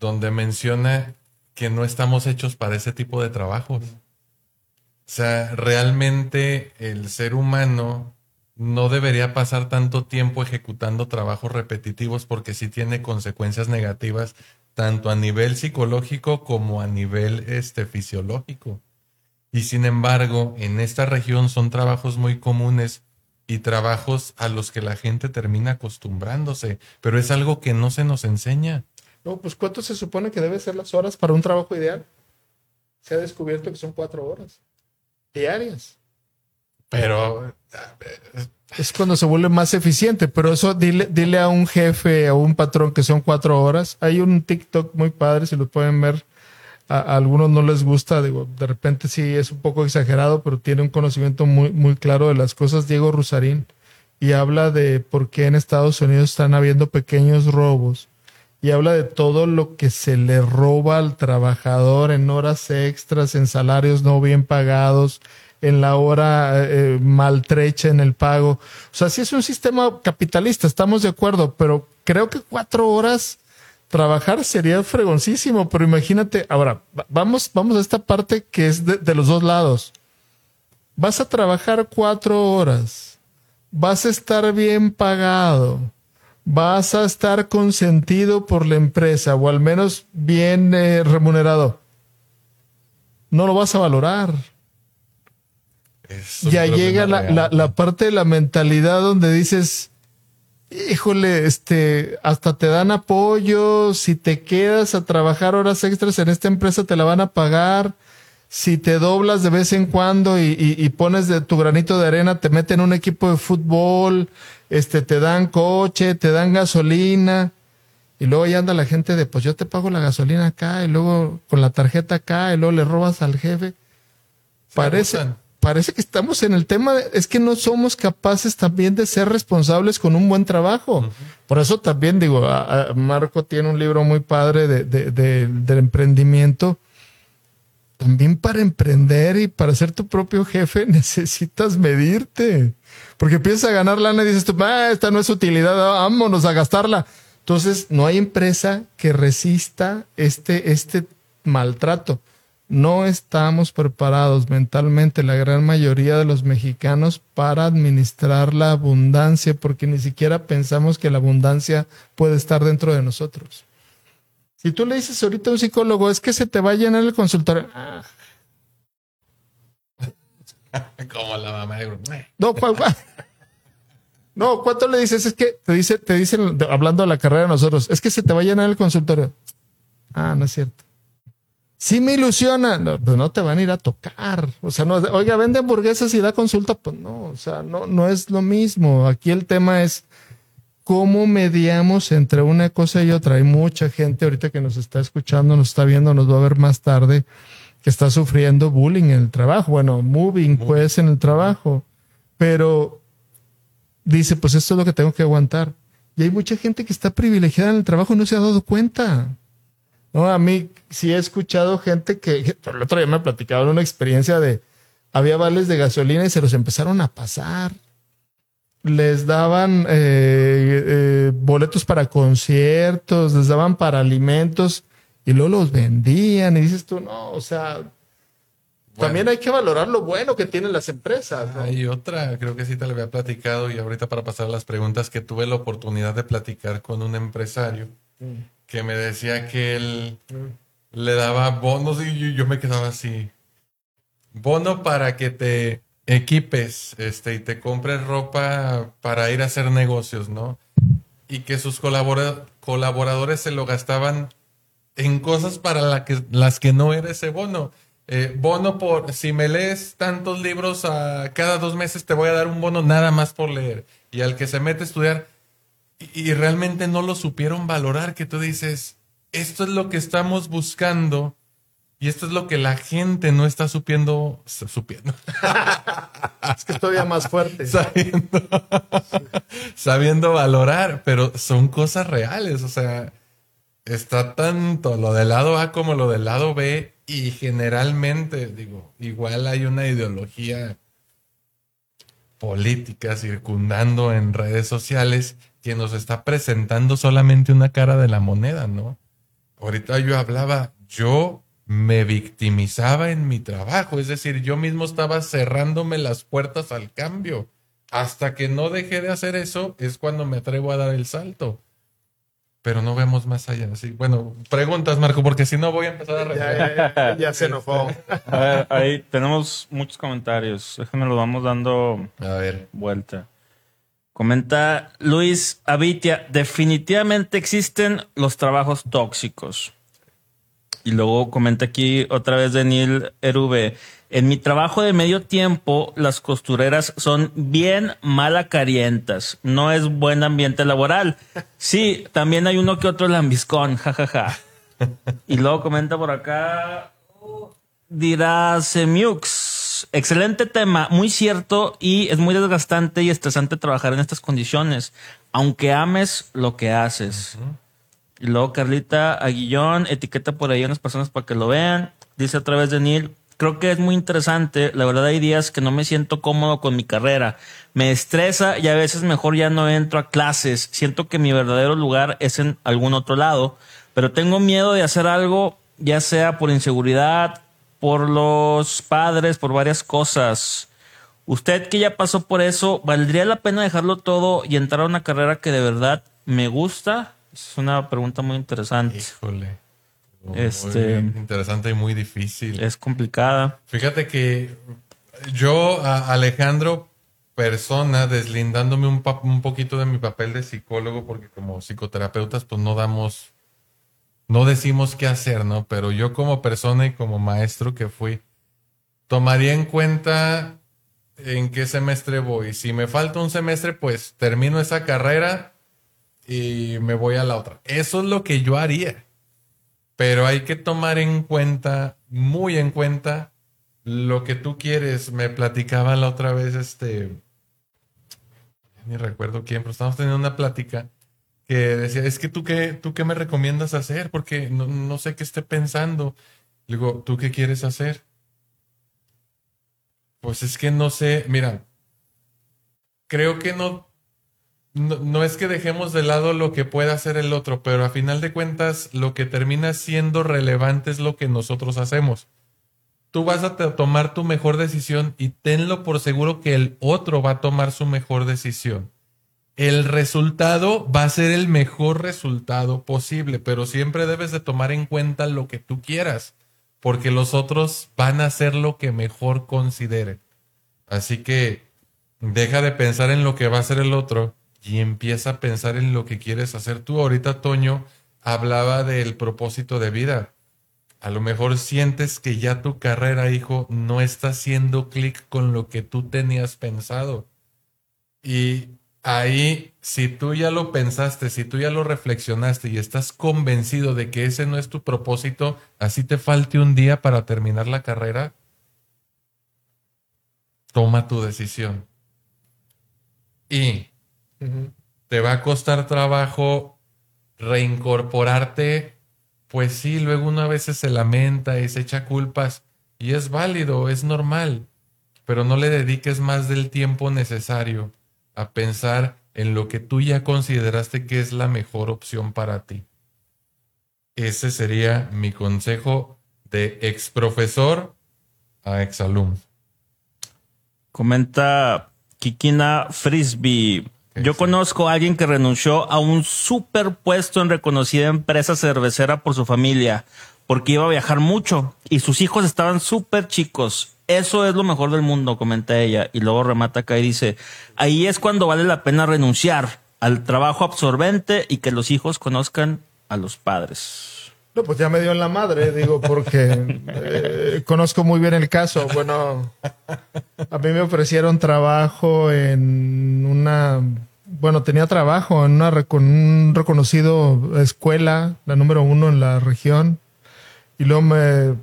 donde menciona que no estamos hechos para ese tipo de trabajos. O sea, realmente el ser humano no debería pasar tanto tiempo ejecutando trabajos repetitivos porque sí tiene consecuencias negativas tanto a nivel psicológico como a nivel este, fisiológico. Y sin embargo, en esta región son trabajos muy comunes y trabajos a los que la gente termina acostumbrándose, pero es algo que no se nos enseña. No, pues ¿cuánto se supone que deben ser las horas para un trabajo ideal? Se ha descubierto que son cuatro horas diarias. Pero es cuando se vuelve más eficiente, pero eso dile, dile a un jefe, a un patrón que son cuatro horas. Hay un TikTok muy padre, si lo pueden ver. A, algunos no les gusta, digo, de repente sí es un poco exagerado, pero tiene un conocimiento muy, muy claro de las cosas. Diego Rusarín y habla de por qué en Estados Unidos están habiendo pequeños robos y habla de todo lo que se le roba al trabajador en horas extras, en salarios no bien pagados, en la hora eh, maltrecha en el pago. O sea, sí es un sistema capitalista, estamos de acuerdo, pero creo que cuatro horas trabajar sería fregoncísimo, pero imagínate, ahora, vamos, vamos a esta parte que es de, de los dos lados. Vas a trabajar cuatro horas, vas a estar bien pagado, vas a estar consentido por la empresa o al menos bien eh, remunerado. No lo vas a valorar ya llega la, la, parte de la mentalidad donde dices, híjole, este, hasta te dan apoyo, si te quedas a trabajar horas extras en esta empresa te la van a pagar, si te doblas de vez en cuando y, y, pones de tu granito de arena, te meten un equipo de fútbol, este, te dan coche, te dan gasolina. Y luego ya anda la gente de, pues yo te pago la gasolina acá, y luego con la tarjeta acá, y luego le robas al jefe. Parece, parece que estamos en el tema, es que no somos capaces también de ser responsables con un buen trabajo. Por eso también digo, Marco tiene un libro muy padre de, del emprendimiento también para emprender y para ser tu propio jefe necesitas medirte. Porque empiezas a ganar lana y dices tú, ah, esta no es utilidad, vámonos a gastarla. Entonces, no hay empresa que resista este, este maltrato. No estamos preparados mentalmente, la gran mayoría de los mexicanos, para administrar la abundancia, porque ni siquiera pensamos que la abundancia puede estar dentro de nosotros. Si tú le dices ahorita a un psicólogo, es que se te va a llenar el consultorio. Ah. Como la mamá de No, No, ¿cuánto le dices? Es que te dice, te dicen, hablando de la carrera de nosotros, es que se te va a llenar el consultorio. Ah, no es cierto. Sí me ilusiona, no, pues no te van a ir a tocar. O sea, no, oiga, vende hamburguesas y da consulta, pues no, o sea, no, no es lo mismo. Aquí el tema es cómo mediamos entre una cosa y otra. Hay mucha gente ahorita que nos está escuchando, nos está viendo, nos va a ver más tarde, que está sufriendo bullying en el trabajo. Bueno, moving pues en el trabajo. Pero dice, pues esto es lo que tengo que aguantar. Y hay mucha gente que está privilegiada en el trabajo y no se ha dado cuenta. No, a mí sí he escuchado gente que, por el otro día me platicaban una experiencia de, había vales de gasolina y se los empezaron a pasar les daban eh, eh, boletos para conciertos, les daban para alimentos y luego los vendían y dices tú, no, o sea, también hay que valorar lo bueno que tienen las empresas. Hay otra, creo que sí te lo había platicado y ahorita para pasar a las preguntas que tuve la oportunidad de platicar con un empresario mm. Que me decía que él le daba bonos y yo me quedaba así. Bono para que te equipes este, y te compres ropa para ir a hacer negocios, ¿no? Y que sus colaboradores se lo gastaban en cosas para que, las que no era ese bono. Eh, bono por, si me lees tantos libros a cada dos meses, te voy a dar un bono nada más por leer. Y al que se mete a estudiar y, y realmente no lo supieron valorar, que tú dices, esto es lo que estamos buscando y esto es lo que la gente no está supiendo, supiendo. es que todavía más fuerte. Sabiendo, valorar, pero son cosas reales. O sea, está tanto lo del lado A como lo del lado B y generalmente, digo, igual hay una ideología política circundando en redes sociales que nos está presentando solamente una cara de la moneda, ¿no? Ahorita yo hablaba, yo me victimizaba en mi trabajo, es decir, yo mismo estaba cerrándome las puertas al cambio. Hasta que no dejé de hacer eso es cuando me atrevo a dar el salto. Pero no vemos más allá. Sí, bueno, preguntas, Marco, porque si no voy a empezar a ya, ya, se enojó. A ver, ahí tenemos muchos comentarios. Déjame lo vamos dando a ver. vuelta. Comenta Luis Avitia, definitivamente existen los trabajos tóxicos. Y luego comenta aquí otra vez Daniel Erube. En mi trabajo de medio tiempo, las costureras son bien malacarientas. No es buen ambiente laboral. Sí, también hay uno que otro lambiscón, jajaja. Y luego comenta por acá. Dirá Semiux. Excelente tema, muy cierto y es muy desgastante y estresante trabajar en estas condiciones, aunque ames lo que haces. Y luego Carlita Aguillón etiqueta por ahí a unas personas para que lo vean. Dice a través de Neil, creo que es muy interesante. La verdad hay días que no me siento cómodo con mi carrera. Me estresa y a veces mejor ya no entro a clases. Siento que mi verdadero lugar es en algún otro lado. Pero tengo miedo de hacer algo, ya sea por inseguridad, por los padres, por varias cosas. Usted que ya pasó por eso, ¿valdría la pena dejarlo todo y entrar a una carrera que de verdad me gusta? Es una pregunta muy interesante. Híjole. Este, interesante y muy difícil. Es complicada. Fíjate que yo, Alejandro, persona, deslindándome un, un poquito de mi papel de psicólogo, porque como psicoterapeutas, pues no damos, no decimos qué hacer, ¿no? Pero yo como persona y como maestro que fui, tomaría en cuenta en qué semestre voy. Si me falta un semestre, pues termino esa carrera y me voy a la otra. Eso es lo que yo haría. Pero hay que tomar en cuenta, muy en cuenta, lo que tú quieres. Me platicaba la otra vez, este, ni recuerdo quién, pero estábamos teniendo una plática que decía, es que tú qué, tú qué me recomiendas hacer porque no, no sé qué esté pensando. Le digo, ¿tú qué quieres hacer? Pues es que no sé, mira, creo que no, no, es que dejemos de lado lo que pueda hacer el otro, pero a final de cuentas lo que termina siendo relevante es lo que nosotros hacemos. Tú vas a tomar tu mejor decisión y tenlo por seguro que el otro va a tomar su mejor decisión. El resultado va a ser el mejor resultado posible, pero siempre debes de tomar en cuenta lo que tú quieras, porque los otros van a hacer lo que mejor consideren. Así que deja de pensar en lo que va a hacer el otro y empieza a pensar en lo que quieres hacer tú. Ahorita Toño hablaba del propósito de vida. A lo mejor sientes que ya tu carrera, hijo, no está haciendo clic con lo que tú tenías pensado. Y ahí, si tú ya lo pensaste, si tú ya lo reflexionaste y estás convencido de que ese no es tu propósito, así te falte un día para terminar la carrera, toma tu decisión. Y te va a costar trabajo reincorporarte, pues sí, luego una vez se lamenta y se echa culpas y es válido, es normal, pero no le dediques más del tiempo necesario a pensar en lo que tú ya consideraste que es la mejor opción para ti. Ese sería mi consejo de ex profesor a ex alumno. Comenta Kikina Frisbee. Yo conozco a alguien que renunció a un superpuesto en reconocida empresa cervecera por su familia, porque iba a viajar mucho y sus hijos estaban súper chicos. Eso es lo mejor del mundo, comenta ella. Y luego remata acá y dice, ahí es cuando vale la pena renunciar al trabajo absorbente y que los hijos conozcan a los padres. No, pues ya me dio en la madre, digo, porque eh, conozco muy bien el caso. Bueno, a mí me ofrecieron trabajo en una bueno, tenía trabajo en una un reconocido escuela, la número uno en la región, y luego me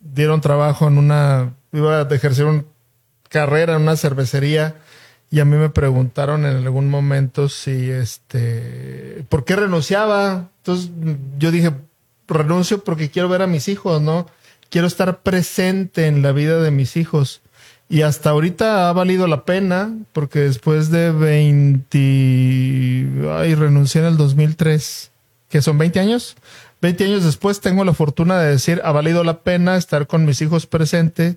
dieron trabajo en una, iba a ejercer una carrera en una cervecería, y a mí me preguntaron en algún momento si, este, ¿por qué renunciaba? Entonces yo dije, renuncio porque quiero ver a mis hijos, ¿no? Quiero estar presente en la vida de mis hijos. Y hasta ahorita ha valido la pena, porque después de 20... Ay, renuncié en el 2003, que son 20 años. 20 años después tengo la fortuna de decir, ha valido la pena estar con mis hijos presente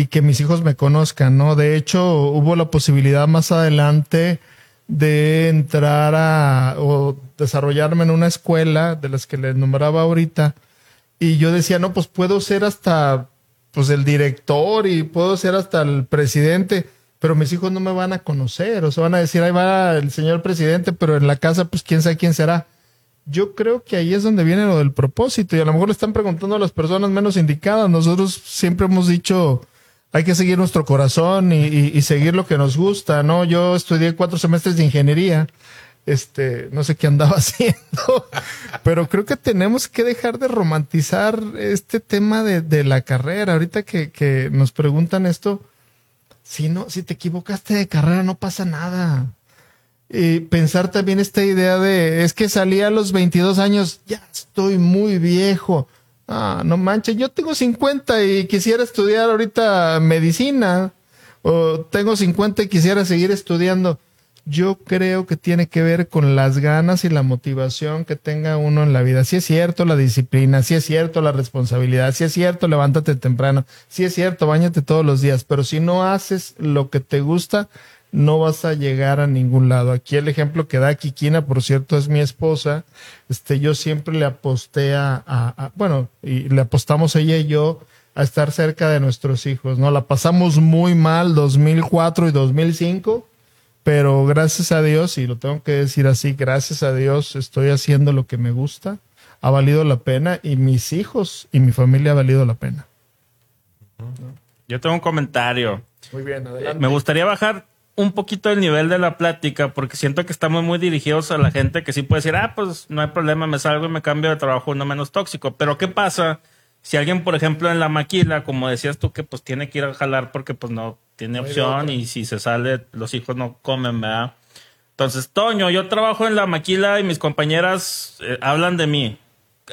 y que mis hijos me conozcan, ¿no? De hecho, hubo la posibilidad más adelante de entrar a o desarrollarme en una escuela de las que les nombraba ahorita. Y yo decía, no, pues puedo ser hasta pues el director y puedo ser hasta el presidente, pero mis hijos no me van a conocer, o sea, van a decir, ahí va el señor presidente, pero en la casa, pues quién sabe quién será. Yo creo que ahí es donde viene lo del propósito y a lo mejor le están preguntando a las personas menos indicadas. Nosotros siempre hemos dicho, hay que seguir nuestro corazón y, y seguir lo que nos gusta, ¿no? Yo estudié cuatro semestres de ingeniería este, no sé qué andaba haciendo, pero creo que tenemos que dejar de romantizar este tema de, la carrera. Ahorita que, nos preguntan esto, si no, si te equivocaste de carrera no pasa nada. Y pensar también esta idea de, es que salí a los 22 años, ya estoy muy viejo. Ah, no manches, yo tengo 50 y quisiera estudiar ahorita medicina. O tengo 50 y quisiera seguir estudiando yo creo que tiene que ver con las ganas y la motivación que tenga uno en la vida. Si es cierto la disciplina, si es cierto la responsabilidad, si es cierto levántate temprano, si es cierto bañate todos los días, pero si no haces lo que te gusta, no vas a llegar a ningún lado. Aquí el ejemplo que da Kikina, por cierto, es mi esposa. Este, yo siempre le aposté a, a bueno, y le apostamos ella y yo a estar cerca de nuestros hijos, ¿no? La pasamos muy mal 2004 y 2005 pero gracias a Dios, y lo tengo que decir así, gracias a Dios estoy haciendo lo que me gusta, ha valido la pena y mis hijos y mi familia ha valido la pena. Yo tengo un comentario. Muy bien, adelante. Me gustaría bajar un poquito el nivel de la plática porque siento que estamos muy dirigidos a la gente que sí puede decir, ah, pues no hay problema, me salgo y me cambio de trabajo uno menos tóxico. Pero ¿qué pasa si alguien, por ejemplo, en la maquila, como decías tú, que pues tiene que ir a jalar porque pues no tiene opción y si se sale, los hijos no comen, ¿verdad? Entonces, Toño, yo trabajo en la maquila y mis compañeras eh, hablan de mí.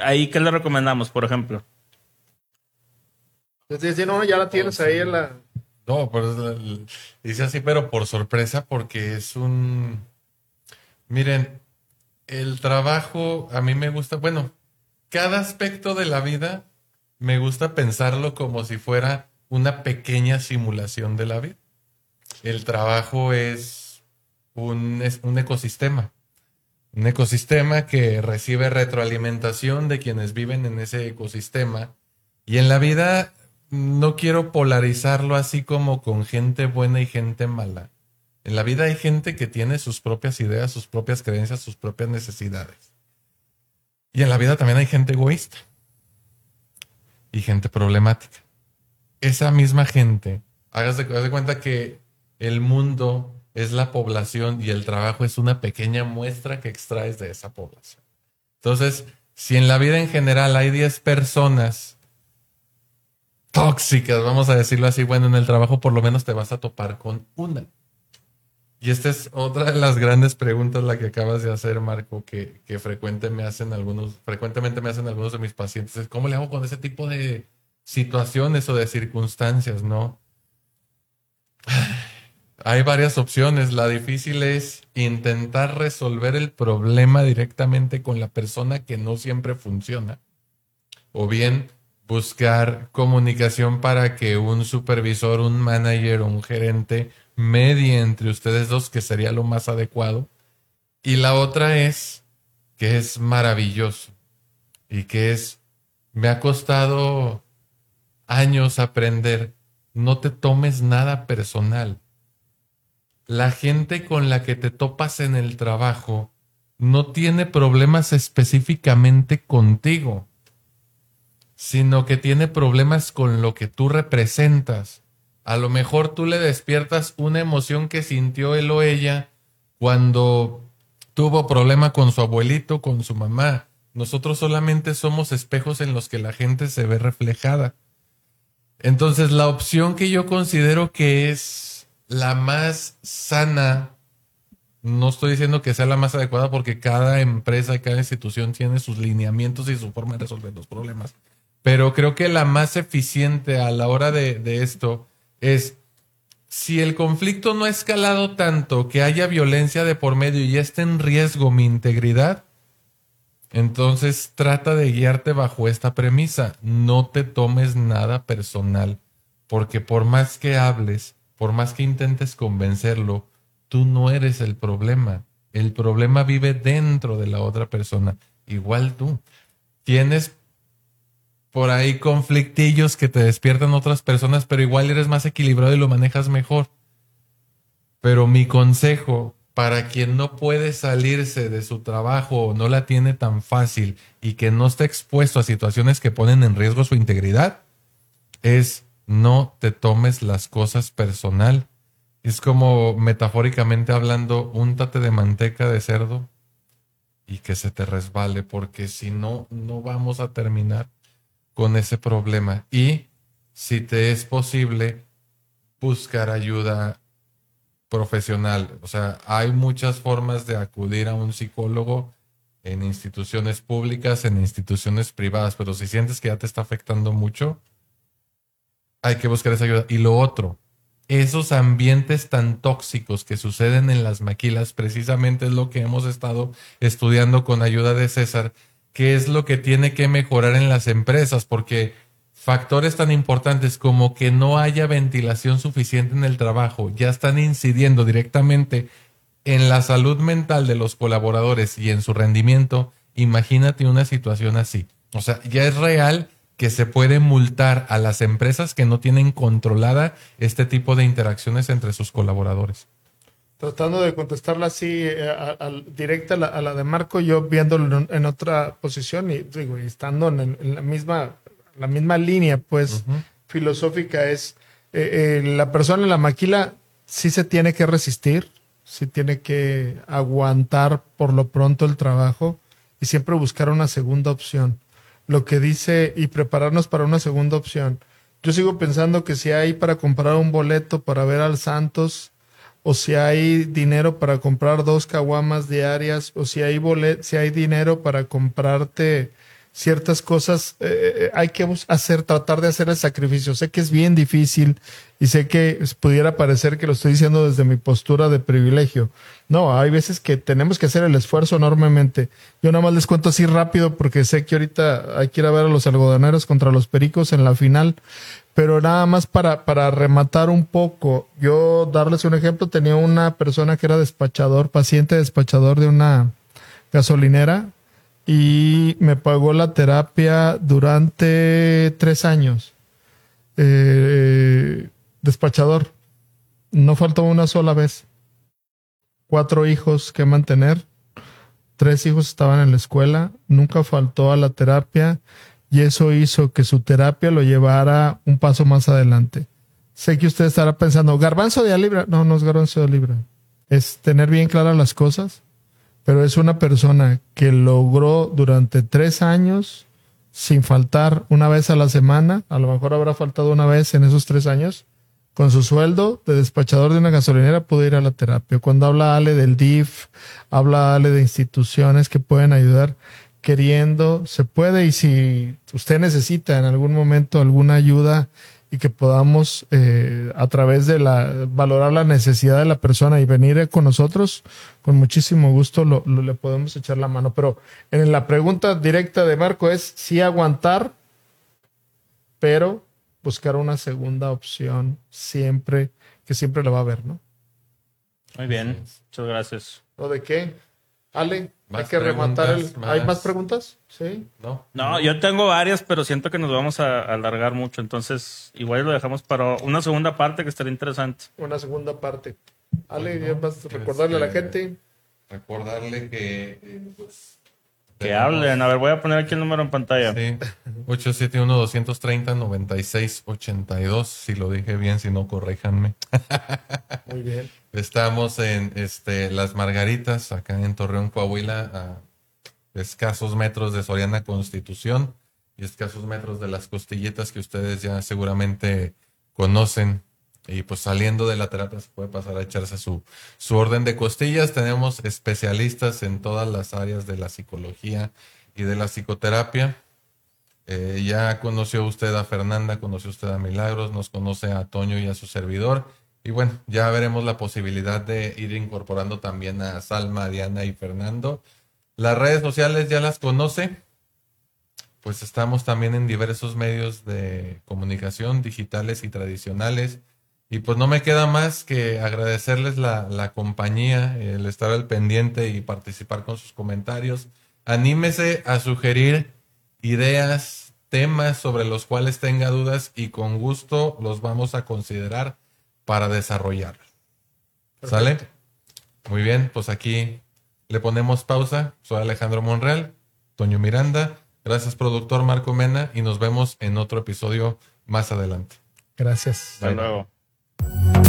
Ahí, ¿qué le recomendamos, por ejemplo? Entonces, no, ya la tienes ahí en la... No, pero dice así, pero por sorpresa, porque es un... Miren, el trabajo a mí me gusta, bueno, cada aspecto de la vida me gusta pensarlo como si fuera una pequeña simulación de la vida. El trabajo es un, es un ecosistema. Un ecosistema que recibe retroalimentación de quienes viven en ese ecosistema. Y en la vida no quiero polarizarlo así como con gente buena y gente mala. En la vida hay gente que tiene sus propias ideas, sus propias creencias, sus propias necesidades. Y en la vida también hay gente egoísta y gente problemática. Esa misma gente, hágase de cuenta que el mundo es la población y el trabajo es una pequeña muestra que extraes de esa población. Entonces, si en la vida en general hay 10 personas tóxicas, vamos a decirlo así, bueno, en el trabajo por lo menos te vas a topar con una. Y esta es otra de las grandes preguntas la que acabas de hacer, Marco, que, que me hacen algunos, frecuentemente me hacen algunos de mis pacientes. ¿Cómo le hago con ese tipo de situaciones o de circunstancias, no? Hay varias opciones. La difícil es intentar resolver el problema directamente con la persona que no siempre funciona. O bien buscar comunicación para que un supervisor, un manager o un gerente medie entre ustedes dos, que sería lo más adecuado. Y la otra es que es maravilloso y que es, me ha costado años aprender, no te tomes nada personal. La gente con la que te topas en el trabajo no tiene problemas específicamente contigo sino que tiene problemas con lo que tú representas. A lo mejor tú le despiertas una emoción que sintió él o ella cuando tuvo problema con su abuelito, con su mamá. Nosotros solamente somos espejos en los que la gente se ve reflejada. Entonces la opción que yo considero que es la más sana, no estoy diciendo que sea la más adecuada porque cada empresa y cada institución tiene sus lineamientos y su forma de resolver los problemas. Pero creo que la más eficiente a la hora de, esto es si el conflicto no ha escalado tanto que haya violencia de por medio y ya está en riesgo mi integridad, entonces trata de guiarte bajo esta premisa. No te tomes nada personal, porque por más que hables, por más que intentes convencerlo, tú no eres el problema. El problema vive dentro de la otra persona, igual tú. Tienes por ahí conflictillos que te despiertan otras personas, pero igual eres más equilibrado y lo manejas mejor. Pero mi consejo para quien no puede salirse de su trabajo o no la tiene tan fácil y que no está expuesto a situaciones que ponen en riesgo su integridad es no te tomes las cosas personal. Es como metafóricamente hablando, úntate de manteca de cerdo y que se te resbale, porque si no, no vamos a terminar con ese problema y si te es posible buscar ayuda profesional. O sea, hay muchas formas de acudir a un psicólogo en instituciones públicas, en instituciones privadas, pero si sientes que ya te está afectando mucho, hay que buscar esa ayuda. Y lo otro, esos ambientes tan tóxicos que suceden en las maquilas, precisamente es lo que hemos estado estudiando con ayuda de César, qué es lo que tiene que mejorar en las empresas, porque factores tan importantes como que no haya ventilación suficiente en el trabajo ya están incidiendo directamente en la salud mental de los colaboradores y en su rendimiento. Imagínate una situación así. O sea, ya es real que se puede multar a las empresas que no tienen controlada este tipo de interacciones entre sus colaboradores tratando de contestarla así eh, directa a la, de Marco, yo viéndolo en, otra posición y digo, estando en, la misma la misma línea, pues filosófica es eh, eh, la persona en la maquila sí se tiene que resistir, sí tiene que aguantar por lo pronto el trabajo y siempre buscar una segunda opción. Lo que dice y prepararnos para una segunda opción. Yo sigo pensando que si hay para comprar un boleto para ver al Santos, o si hay dinero para comprar dos caguamas diarias, o si hay, bolet si hay dinero para comprarte ciertas cosas eh, eh, hay que hacer, tratar de hacer el sacrificio. Sé que es bien difícil y sé que pudiera parecer que lo estoy diciendo desde mi postura de privilegio. No, hay veces que tenemos que hacer el esfuerzo enormemente. Yo nada más les cuento así rápido porque sé que ahorita hay que ir a ver a los algodoneros contra los pericos en la final. Pero nada más para, para rematar un poco, yo darles un ejemplo, tenía una persona que era despachador, paciente despachador de una gasolinera y me pagó la terapia durante tres años. Eh, despachador. No faltó una sola vez. Cuatro hijos que mantener. Tres hijos estaban en la escuela. Nunca faltó a la terapia y eso hizo que su terapia lo llevara un paso más adelante. Sé que usted estará pensando, garbanzo de libra. No, no es garbanzo de libra. Es tener bien claras las cosas pero es una persona que logró durante tres años, sin faltar una vez a la semana, a lo mejor habrá faltado una vez en esos tres años, con su sueldo de despachador de una gasolinera pudo ir a la terapia. Cuando habla Ale del DIF, habla Ale de instituciones que pueden ayudar queriendo, se puede y si usted necesita en algún momento alguna ayuda y que podamos eh, a través de la valorar la necesidad de la persona y venir con nosotros, con muchísimo gusto lo, le podemos echar la mano. Pero en la pregunta directa de Marco es si aguantar, pero buscar una segunda opción siempre, que siempre la va a haber, ¿no? Muy bien, muchas gracias. ¿O de qué? Ale, hay que rematar el... ¿Hay más preguntas? Sí. No. No, yo tengo varias, pero siento que nos vamos a alargar mucho. Entonces, igual lo dejamos para una segunda parte que estaría interesante. Una segunda parte. Ale, ¿ya vas a recordarle a la gente? Recordarle que eh, pues, que hablen. A ver, voy a poner aquí el número en pantalla. Sí. 871-230-9682. Si lo dije bien, si no, corréjanme. Muy bien. Estamos en este, Las Margaritas, acá en Torreón, Coahuila, a escasos metros de Soriana Constitución y escasos metros de las costillitas que ustedes ya seguramente conocen. Y pues saliendo de la terapia se puede pasar a echarse su, su orden de costillas. Tenemos especialistas en todas las áreas de la psicología y de la psicoterapia. Eh, ya conoció usted a Fernanda, conoció usted a Milagros, nos conoce a Toño y a su servidor. Y bueno, ya veremos la posibilidad de ir incorporando también a Salma, Diana y Fernando. Las redes sociales ya las conoce. Pues estamos también en diversos medios de comunicación, digitales y tradicionales. Y pues no me queda más que agradecerles la, la, compañía, el estar al pendiente y participar con sus comentarios. Anímese a sugerir ideas, temas sobre los cuales tenga dudas y con gusto los vamos a considerar para desarrollar. ¿Sale? Muy bien, pues aquí le ponemos pausa. Soy Alejandro Monreal, Toño Miranda. Gracias, productor Marco Mena, y nos vemos en otro episodio más adelante. Gracias. Hasta luego. Thank you